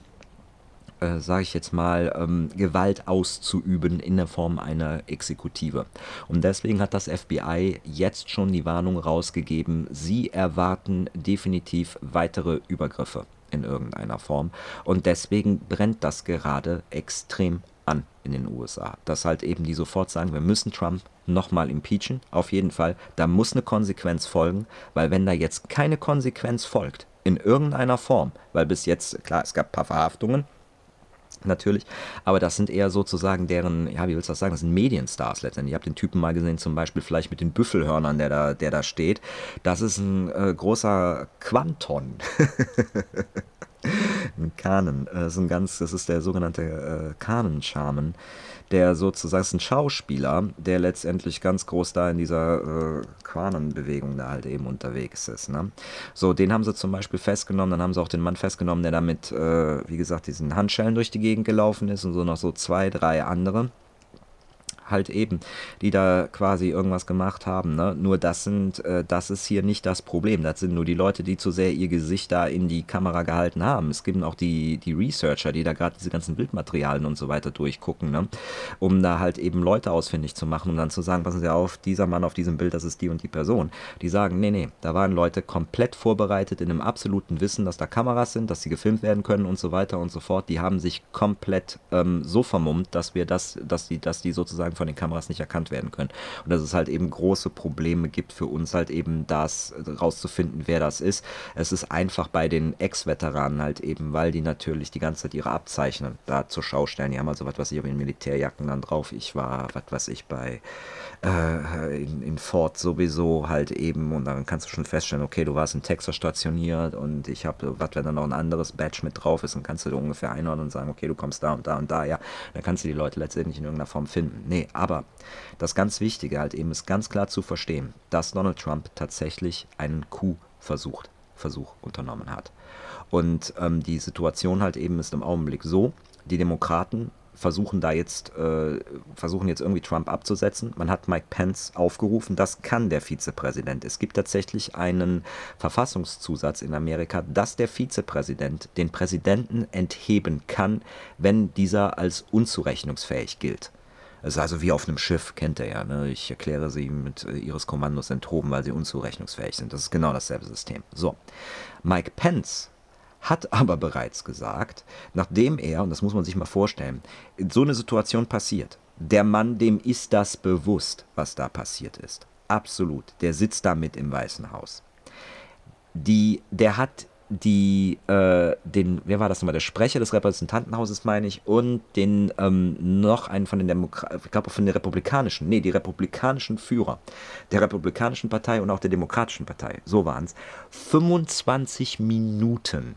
äh, sage ich jetzt mal, ähm, Gewalt auszuüben in der Form einer Exekutive. Und deswegen hat das FBI jetzt schon die Warnung rausgegeben, sie erwarten definitiv weitere Übergriffe in irgendeiner Form. Und deswegen brennt das gerade extrem an in den USA. Dass halt eben die sofort sagen, wir müssen Trump nochmal impeachen, auf jeden Fall. Da muss eine Konsequenz folgen, weil wenn da jetzt keine Konsequenz folgt, in irgendeiner Form, weil bis jetzt, klar, es gab ein paar Verhaftungen, natürlich. Aber das sind eher sozusagen deren, ja, wie willst du das sagen, das sind Medienstars letztendlich. Ich habe den Typen mal gesehen, zum Beispiel vielleicht mit den Büffelhörnern, der da, der da steht. Das ist ein äh, großer Quanton. ein Kanon. Das ist ein ganz, das ist der sogenannte äh, Kanon-Charmen der sozusagen ist ein Schauspieler, der letztendlich ganz groß da in dieser äh, Quanenbewegung da halt eben unterwegs ist. Ne? So, den haben sie zum Beispiel festgenommen, dann haben sie auch den Mann festgenommen, der damit, äh, wie gesagt, diesen Handschellen durch die Gegend gelaufen ist und so noch so zwei, drei andere halt eben, die da quasi irgendwas gemacht haben. Ne? Nur das sind, äh, das ist hier nicht das Problem. Das sind nur die Leute, die zu sehr ihr Gesicht da in die Kamera gehalten haben. Es gibt auch die, die Researcher, die da gerade diese ganzen Bildmaterialien und so weiter durchgucken, ne? um da halt eben Leute ausfindig zu machen, um dann zu sagen, passen Sie auf, dieser Mann auf diesem Bild, das ist die und die Person. Die sagen, nee, nee, da waren Leute komplett vorbereitet in einem absoluten Wissen, dass da Kameras sind, dass sie gefilmt werden können und so weiter und so fort. Die haben sich komplett ähm, so vermummt, dass wir das, dass die, dass die sozusagen von den Kameras nicht erkannt werden können. Und dass es halt eben große Probleme gibt für uns halt eben das rauszufinden, wer das ist. Es ist einfach bei den Ex-Veteranen halt eben, weil die natürlich die ganze Zeit ihre Abzeichen da zur Schau stellen. Die haben also was weiß ich auf den Militärjacken dann drauf. Ich war, was weiß ich, bei äh, in, in Ford sowieso halt eben und dann kannst du schon feststellen, okay, du warst in Texas stationiert und ich habe, was wenn da noch ein anderes Badge mit drauf ist, dann kannst du ungefähr einordnen und sagen, okay, du kommst da und da und da, ja, dann kannst du die Leute letztendlich in irgendeiner Form finden. Nee, aber das ganz Wichtige halt eben ist ganz klar zu verstehen, dass Donald Trump tatsächlich einen Coup-Versuch Versuch unternommen hat. Und ähm, die Situation halt eben ist im Augenblick so, die Demokraten versuchen da jetzt, äh, versuchen jetzt irgendwie Trump abzusetzen. Man hat Mike Pence aufgerufen, das kann der Vizepräsident. Es gibt tatsächlich einen Verfassungszusatz in Amerika, dass der Vizepräsident den Präsidenten entheben kann, wenn dieser als unzurechnungsfähig gilt. Es ist also wie auf einem Schiff, kennt er ja. Ne? Ich erkläre sie mit äh, ihres Kommandos enthoben, weil sie unzurechnungsfähig sind. Das ist genau dasselbe System. So, Mike Pence hat aber bereits gesagt, nachdem er, und das muss man sich mal vorstellen, so eine Situation passiert, der Mann, dem ist das bewusst, was da passiert ist. Absolut. Der sitzt da mit im Weißen Haus. Die, der hat die, äh, den, wer war das nochmal, der Sprecher des Repräsentantenhauses, meine ich, und den, ähm, noch einen von den Demokraten, ich glaube von den Republikanischen, nee, die republikanischen Führer der Republikanischen Partei und auch der Demokratischen Partei, so waren es, 25 Minuten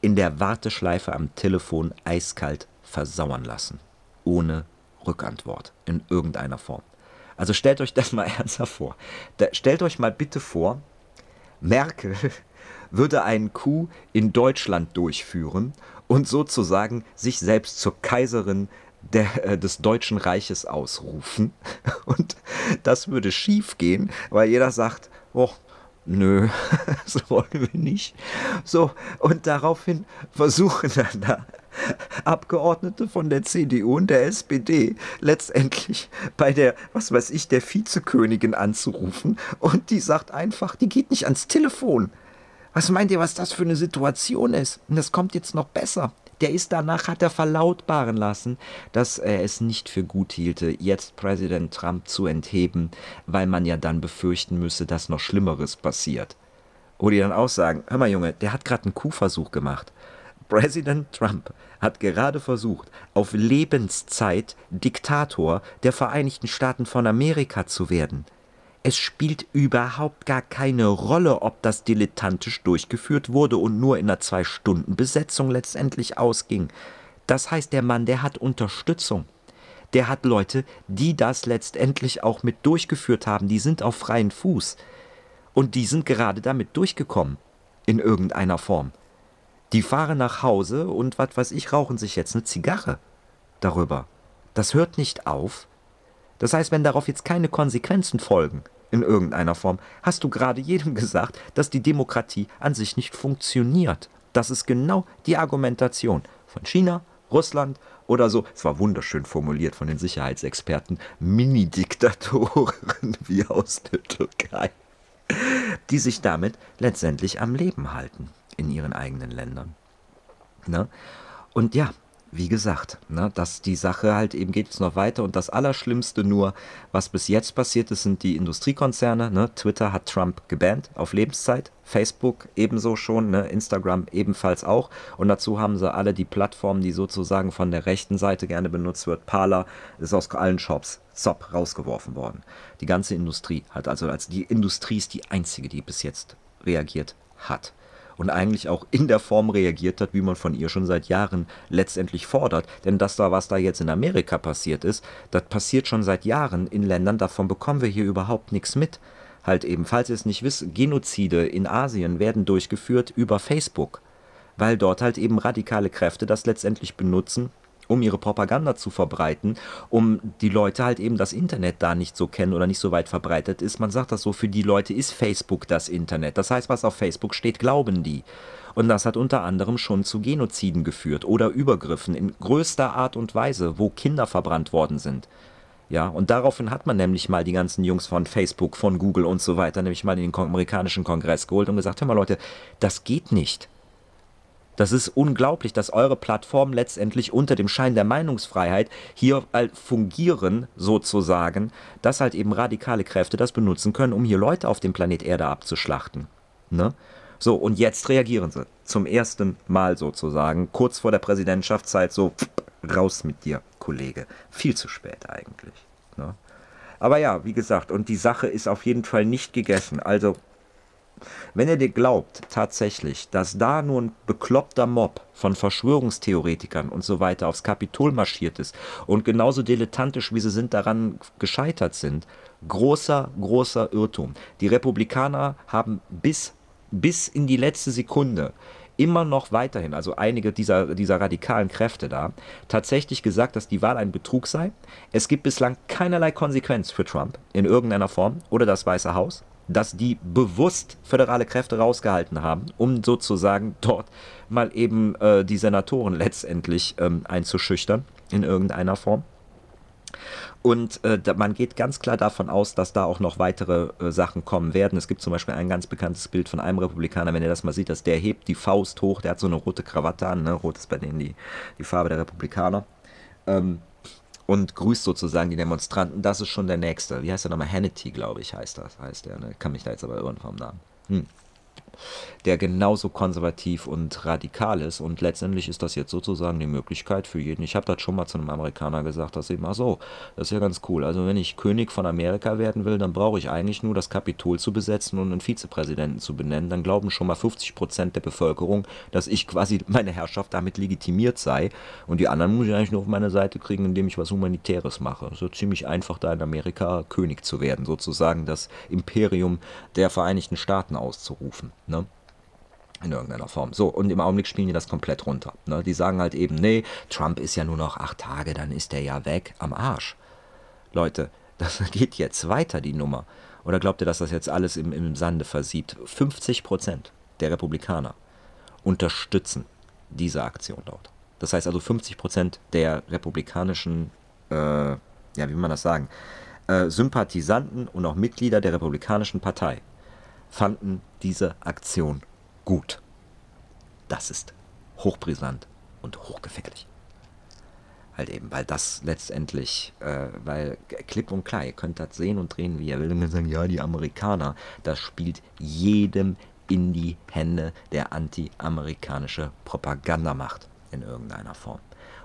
in der Warteschleife am Telefon eiskalt versauern lassen. Ohne Rückantwort in irgendeiner Form. Also stellt euch das mal ernsthaft vor. Da, stellt euch mal bitte vor, Merkel würde einen Coup in Deutschland durchführen und sozusagen sich selbst zur Kaiserin der, äh, des Deutschen Reiches ausrufen. Und das würde schief gehen, weil jeder sagt, oh, nö, das wollen wir nicht. So, und daraufhin versuchen dann da Abgeordnete von der CDU und der SPD letztendlich bei der, was weiß ich, der Vizekönigin anzurufen und die sagt einfach, die geht nicht ans Telefon. Was meint ihr, was das für eine Situation ist? Und das kommt jetzt noch besser. Der ist danach, hat er verlautbaren lassen, dass er es nicht für gut hielte, jetzt Präsident Trump zu entheben, weil man ja dann befürchten müsse, dass noch Schlimmeres passiert. Wo die dann auch sagen, hör mal Junge, der hat gerade einen Kuhversuch gemacht. Präsident Trump hat gerade versucht, auf Lebenszeit Diktator der Vereinigten Staaten von Amerika zu werden. Es spielt überhaupt gar keine Rolle, ob das dilettantisch durchgeführt wurde und nur in einer Zwei-Stunden-Besetzung letztendlich ausging. Das heißt, der Mann, der hat Unterstützung. Der hat Leute, die das letztendlich auch mit durchgeführt haben. Die sind auf freien Fuß. Und die sind gerade damit durchgekommen. In irgendeiner Form. Die fahren nach Hause und was weiß ich, rauchen sich jetzt eine Zigarre darüber. Das hört nicht auf. Das heißt, wenn darauf jetzt keine Konsequenzen folgen, in irgendeiner Form, hast du gerade jedem gesagt, dass die Demokratie an sich nicht funktioniert. Das ist genau die Argumentation von China, Russland oder so. Es war wunderschön formuliert von den Sicherheitsexperten. Mini-Diktatoren wie aus der Türkei, die sich damit letztendlich am Leben halten in ihren eigenen Ländern. Ne? Und ja, wie gesagt, ne, dass die Sache halt eben geht jetzt noch weiter und das Allerschlimmste nur, was bis jetzt passiert ist, sind die Industriekonzerne. Ne? Twitter hat Trump gebannt auf Lebenszeit, Facebook ebenso schon, ne? Instagram ebenfalls auch und dazu haben sie alle die Plattformen, die sozusagen von der rechten Seite gerne benutzt wird. Parler ist aus allen Shops, Zop, rausgeworfen worden. Die ganze Industrie hat also als die Industrie ist die einzige, die bis jetzt reagiert hat und eigentlich auch in der Form reagiert hat, wie man von ihr schon seit Jahren letztendlich fordert. Denn das da, was da jetzt in Amerika passiert ist, das passiert schon seit Jahren in Ländern, davon bekommen wir hier überhaupt nichts mit. Halt eben, falls ihr es nicht wisst, Genozide in Asien werden durchgeführt über Facebook, weil dort halt eben radikale Kräfte das letztendlich benutzen, um ihre Propaganda zu verbreiten, um die Leute halt eben das Internet da nicht so kennen oder nicht so weit verbreitet ist. Man sagt das so, für die Leute ist Facebook das Internet. Das heißt, was auf Facebook steht, glauben die. Und das hat unter anderem schon zu Genoziden geführt oder Übergriffen in größter Art und Weise, wo Kinder verbrannt worden sind. Ja, und daraufhin hat man nämlich mal die ganzen Jungs von Facebook, von Google und so weiter, nämlich mal in den amerikanischen Kongress geholt und gesagt, hör mal Leute, das geht nicht. Das ist unglaublich, dass eure Plattformen letztendlich unter dem Schein der Meinungsfreiheit hier fungieren, sozusagen, dass halt eben radikale Kräfte das benutzen können, um hier Leute auf dem Planet Erde abzuschlachten. Ne? So, und jetzt reagieren sie. Zum ersten Mal sozusagen, kurz vor der Präsidentschaftszeit, so raus mit dir, Kollege. Viel zu spät eigentlich. Ne? Aber ja, wie gesagt, und die Sache ist auf jeden Fall nicht gegessen. Also wenn ihr dir glaubt, tatsächlich, dass da nur ein bekloppter Mob von Verschwörungstheoretikern und so weiter aufs Kapitol marschiert ist und genauso dilettantisch, wie sie sind, daran gescheitert sind, großer, großer Irrtum. Die Republikaner haben bis, bis in die letzte Sekunde immer noch weiterhin, also einige dieser, dieser radikalen Kräfte da, tatsächlich gesagt, dass die Wahl ein Betrug sei. Es gibt bislang keinerlei Konsequenz für Trump in irgendeiner Form oder das Weiße Haus dass die bewusst föderale Kräfte rausgehalten haben, um sozusagen dort mal eben äh, die Senatoren letztendlich ähm, einzuschüchtern in irgendeiner Form. Und äh, man geht ganz klar davon aus, dass da auch noch weitere äh, Sachen kommen werden. Es gibt zum Beispiel ein ganz bekanntes Bild von einem Republikaner, wenn ihr das mal sieht, dass der hebt die Faust hoch, der hat so eine rote Krawatte an, ne? rot ist bei denen die, die Farbe der Republikaner. Ähm, und grüßt sozusagen die Demonstranten. Das ist schon der nächste. Wie heißt der nochmal? Hannity, glaube ich, heißt das. Heißt der. Ne? Kann mich da jetzt aber irren vom Namen. Hm der genauso konservativ und radikal ist. Und letztendlich ist das jetzt sozusagen die Möglichkeit für jeden. Ich habe das schon mal zu einem Amerikaner gesagt, dass eben, ach so, das ist ja ganz cool. Also wenn ich König von Amerika werden will, dann brauche ich eigentlich nur das Kapitol zu besetzen und einen Vizepräsidenten zu benennen. Dann glauben schon mal 50 Prozent der Bevölkerung, dass ich quasi meine Herrschaft damit legitimiert sei. Und die anderen muss ich eigentlich nur auf meine Seite kriegen, indem ich was Humanitäres mache. So ziemlich einfach da in Amerika König zu werden, sozusagen das Imperium der Vereinigten Staaten auszurufen. Ne? In irgendeiner Form. So, und im Augenblick spielen die das komplett runter. Ne? Die sagen halt eben, nee, Trump ist ja nur noch acht Tage, dann ist der ja weg am Arsch. Leute, das geht jetzt weiter, die Nummer. Oder glaubt ihr, dass das jetzt alles im, im Sande versieht? 50 Prozent der Republikaner unterstützen diese Aktion dort. Das heißt also 50 Prozent der republikanischen, äh, ja, wie will man das sagen, äh, Sympathisanten und auch Mitglieder der Republikanischen Partei fanden diese Aktion gut. Das ist hochbrisant und hochgefährlich. Halt eben, weil das letztendlich, äh, weil klipp und klar, ihr könnt das sehen und drehen, wie ihr will, und dann sagen, ja, die Amerikaner, das spielt jedem in die Hände der anti-amerikanische Propagandamacht in irgendeiner Form.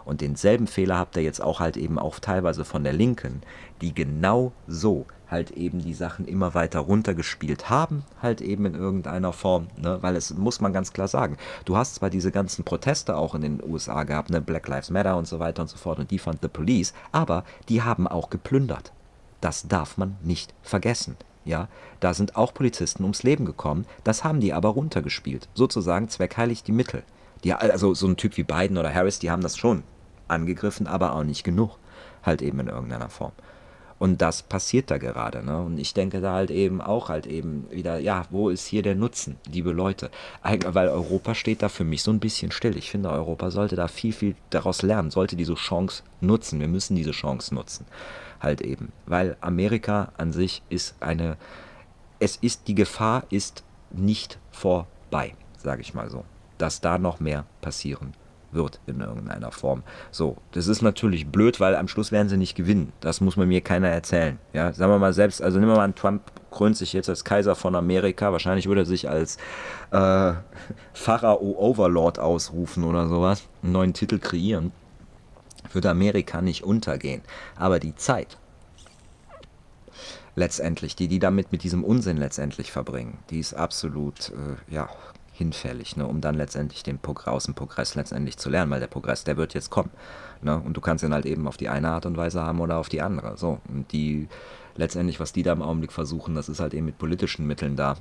Und denselben Fehler habt ihr jetzt auch halt eben auch teilweise von der Linken, die genau so halt eben die Sachen immer weiter runtergespielt haben, halt eben in irgendeiner Form, ne? weil es muss man ganz klar sagen, du hast zwar diese ganzen Proteste auch in den USA gehabt, ne? Black Lives Matter und so weiter und so fort und die fand the police, aber die haben auch geplündert. Das darf man nicht vergessen. Ja, da sind auch Polizisten ums Leben gekommen, das haben die aber runtergespielt. Sozusagen zweckheilig die Mittel. Die, also so ein Typ wie Biden oder Harris, die haben das schon angegriffen, aber auch nicht genug. Halt eben in irgendeiner Form. Und das passiert da gerade. Ne? Und ich denke da halt eben auch halt eben wieder, ja, wo ist hier der Nutzen, liebe Leute? weil Europa steht da für mich so ein bisschen still. Ich finde, Europa sollte da viel, viel daraus lernen, sollte diese Chance nutzen. Wir müssen diese Chance nutzen. Halt eben. Weil Amerika an sich ist eine, es ist, die Gefahr ist nicht vorbei, sage ich mal so. Dass da noch mehr passieren wird in irgendeiner Form. So, das ist natürlich blöd, weil am Schluss werden sie nicht gewinnen. Das muss man mir keiner erzählen. Ja, sagen wir mal selbst, also nehmen wir mal an, Trump krönt sich jetzt als Kaiser von Amerika. Wahrscheinlich würde er sich als äh, Pharao Overlord ausrufen oder sowas, einen neuen Titel kreieren. Würde Amerika nicht untergehen. Aber die Zeit, letztendlich, die die damit mit diesem Unsinn letztendlich verbringen, die ist absolut, äh, ja, hinfällig, ne, um dann letztendlich den aus dem Progress letztendlich zu lernen, weil der Progress, der wird jetzt kommen. Ne, und du kannst ihn halt eben auf die eine Art und Weise haben oder auf die andere. So, und die letztendlich, was die da im Augenblick versuchen, das ist halt eben mit politischen Mitteln da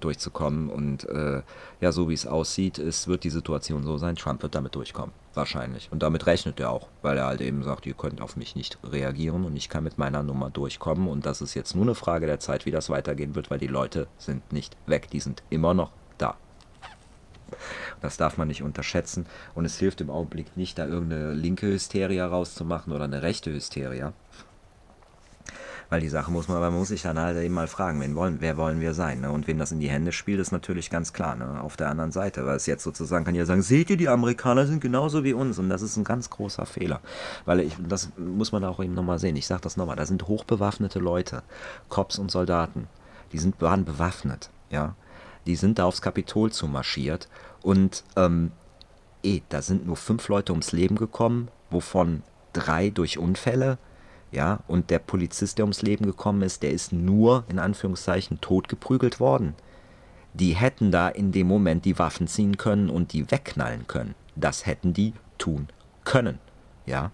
durchzukommen. Und äh, ja, so wie es aussieht, ist, wird die Situation so sein, Trump wird damit durchkommen. Wahrscheinlich. Und damit rechnet er auch, weil er halt eben sagt, ihr könnt auf mich nicht reagieren und ich kann mit meiner Nummer durchkommen. Und das ist jetzt nur eine Frage der Zeit, wie das weitergehen wird, weil die Leute sind nicht weg. Die sind immer noch. Das darf man nicht unterschätzen. Und es hilft im Augenblick nicht, da irgendeine linke Hysteria rauszumachen oder eine rechte Hysteria. Weil die Sache muss man, man muss sich dann halt eben mal fragen, wen wollen, wer wollen wir sein? Ne? Und wen das in die Hände spielt, ist natürlich ganz klar, ne? auf der anderen Seite. Weil es jetzt sozusagen kann ja sagen, seht ihr, die Amerikaner sind genauso wie uns. Und das ist ein ganz großer Fehler. Weil ich, das muss man auch eben nochmal sehen. Ich sage das nochmal, da sind hochbewaffnete Leute, Cops und Soldaten. Die sind, waren bewaffnet, ja. Die sind da aufs Kapitol zu marschiert und ähm, eh, da sind nur fünf Leute ums Leben gekommen, wovon drei durch Unfälle. Ja, und der Polizist, der ums Leben gekommen ist, der ist nur in Anführungszeichen tot geprügelt worden. Die hätten da in dem Moment die Waffen ziehen können und die wegknallen können. Das hätten die tun können. Ja.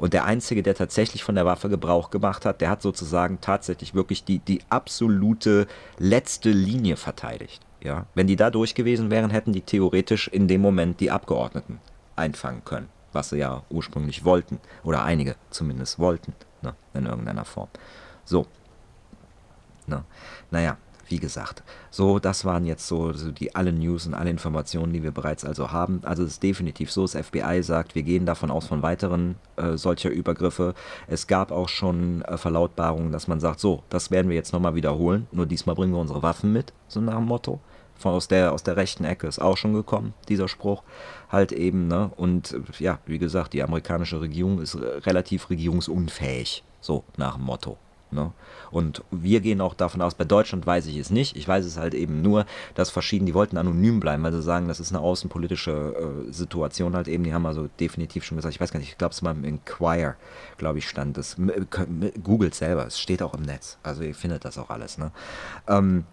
Und der Einzige, der tatsächlich von der Waffe Gebrauch gemacht hat, der hat sozusagen tatsächlich wirklich die, die absolute letzte Linie verteidigt. Ja, wenn die da durch gewesen wären, hätten die theoretisch in dem Moment die Abgeordneten einfangen können, was sie ja ursprünglich wollten oder einige zumindest wollten, ne, in irgendeiner Form. So, ne, naja, wie gesagt, so, das waren jetzt so, die alle News und alle Informationen, die wir bereits also haben. Also es ist definitiv so, das FBI sagt, wir gehen davon aus von weiteren äh, solcher Übergriffe. Es gab auch schon äh, Verlautbarungen, dass man sagt, so, das werden wir jetzt nochmal wiederholen, nur diesmal bringen wir unsere Waffen mit, so nach dem Motto von aus der, aus der rechten Ecke ist auch schon gekommen, dieser Spruch. Halt eben, ne? Und ja, wie gesagt, die amerikanische Regierung ist relativ regierungsunfähig, so nach dem Motto. Ne? Und wir gehen auch davon aus, bei Deutschland weiß ich es nicht. Ich weiß es halt eben nur, dass verschiedene, die wollten anonym bleiben, weil sie sagen, das ist eine außenpolitische äh, Situation halt eben. Die haben also definitiv schon gesagt, ich weiß gar nicht, ich glaube es mal im Inquire, glaube ich, stand es. Googelt selber, es steht auch im Netz. Also ihr findet das auch alles. Ne? Ähm,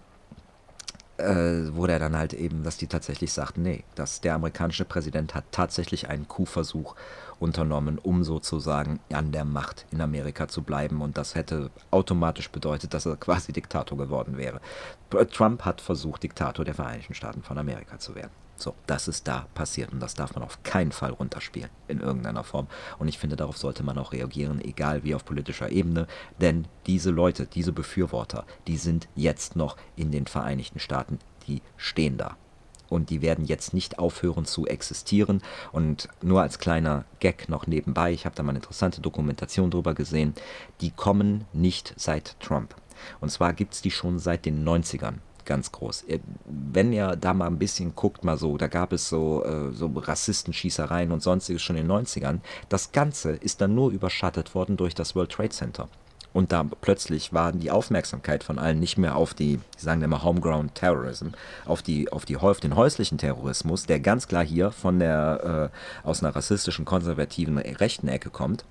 äh, wurde er dann halt eben, dass die tatsächlich sagten, nee, dass der amerikanische Präsident hat tatsächlich einen Coup-Versuch unternommen, um sozusagen an der Macht in Amerika zu bleiben. Und das hätte automatisch bedeutet, dass er quasi Diktator geworden wäre. Trump hat versucht, Diktator der Vereinigten Staaten von Amerika zu werden. So, das ist da passiert und das darf man auf keinen Fall runterspielen in irgendeiner Form. Und ich finde, darauf sollte man auch reagieren, egal wie auf politischer Ebene, denn diese Leute, diese Befürworter, die sind jetzt noch in den Vereinigten Staaten, die stehen da. Und die werden jetzt nicht aufhören zu existieren. Und nur als kleiner Gag noch nebenbei, ich habe da mal eine interessante Dokumentation drüber gesehen, die kommen nicht seit Trump. Und zwar gibt es die schon seit den 90ern ganz groß. Äh, wenn ihr da mal ein bisschen guckt, mal so, da gab es so, äh, so Rassistenschießereien und sonstiges schon in den 90ern. Das Ganze ist dann nur überschattet worden durch das World Trade Center. Und da plötzlich war die Aufmerksamkeit von allen nicht mehr auf die, sagen immer Homegrown Terrorism, auf, die, auf, die, auf den häuslichen Terrorismus, der ganz klar hier von der, äh, aus einer rassistischen, konservativen rechten Ecke kommt,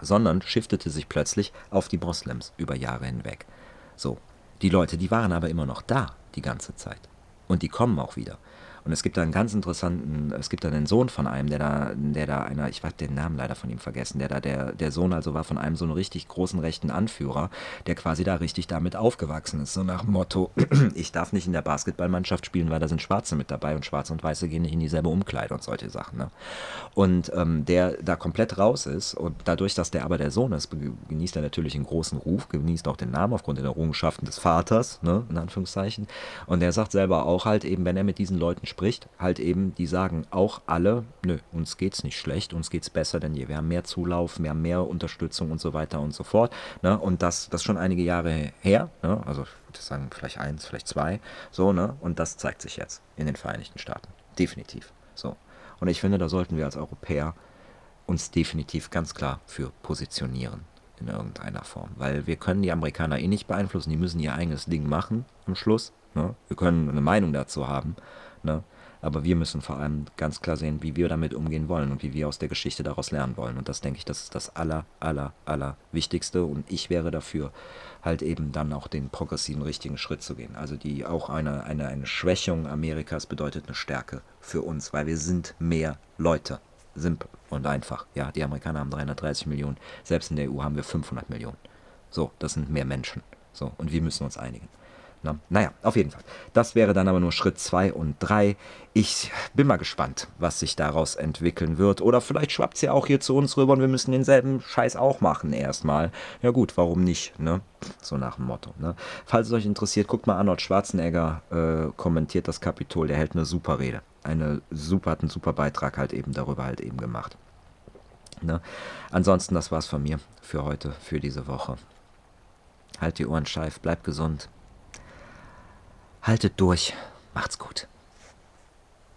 sondern shiftete sich plötzlich auf die Moslems über Jahre hinweg. So, die Leute, die waren aber immer noch da die ganze Zeit. Und die kommen auch wieder. Und es gibt da einen ganz interessanten, es gibt da einen Sohn von einem, der da, der da einer, ich weiß den Namen leider von ihm vergessen, der da, der, der Sohn also war von einem so einem richtig großen rechten Anführer, der quasi da richtig damit aufgewachsen ist. So nach dem Motto, ich darf nicht in der Basketballmannschaft spielen, weil da sind Schwarze mit dabei und Schwarze und Weiße gehen nicht in dieselbe Umkleide und solche Sachen. Ne? Und ähm, der da komplett raus ist und dadurch, dass der aber der Sohn ist, genießt er natürlich einen großen Ruf, genießt auch den Namen aufgrund der Errungenschaften des Vaters, ne, in Anführungszeichen. Und der sagt selber auch halt eben, wenn er mit diesen Leuten spricht, halt eben, die sagen auch alle, nö, uns geht's nicht schlecht, uns geht's besser denn je. Wir haben mehr Zulauf, wir haben mehr Unterstützung und so weiter und so fort. Ne? Und das, das schon einige Jahre her, ne? also ich würde sagen vielleicht eins, vielleicht zwei, so, ne? Und das zeigt sich jetzt in den Vereinigten Staaten. Definitiv. So. Und ich finde, da sollten wir als Europäer uns definitiv ganz klar für positionieren in irgendeiner Form. Weil wir können die Amerikaner eh nicht beeinflussen, die müssen ihr eigenes Ding machen am Schluss. Ne? Wir können eine Meinung dazu haben. Ne? Aber wir müssen vor allem ganz klar sehen, wie wir damit umgehen wollen und wie wir aus der Geschichte daraus lernen wollen. Und das denke ich, das ist das aller, aller, aller Wichtigste. Und ich wäre dafür, halt eben dann auch den progressiven richtigen Schritt zu gehen. Also die auch eine, eine, eine Schwächung Amerikas bedeutet eine Stärke für uns, weil wir sind mehr Leute. Simpel und einfach. Ja, die Amerikaner haben 330 Millionen, selbst in der EU haben wir 500 Millionen. So, das sind mehr Menschen. So, und wir müssen uns einigen. Na, naja, auf jeden Fall. Das wäre dann aber nur Schritt 2 und 3. Ich bin mal gespannt, was sich daraus entwickeln wird. Oder vielleicht schwappt es ja auch hier zu uns rüber und wir müssen denselben Scheiß auch machen erstmal. Ja gut, warum nicht, ne? So nach dem Motto. Ne? Falls es euch interessiert, guckt mal Arnold Schwarzenegger äh, kommentiert das Kapitol. Der hält eine super Rede. Eine super, hat einen super Beitrag halt eben darüber halt eben gemacht. Ne? Ansonsten, das war's von mir für heute, für diese Woche. Halt die Ohren steif, bleibt gesund. Haltet durch. Macht's gut.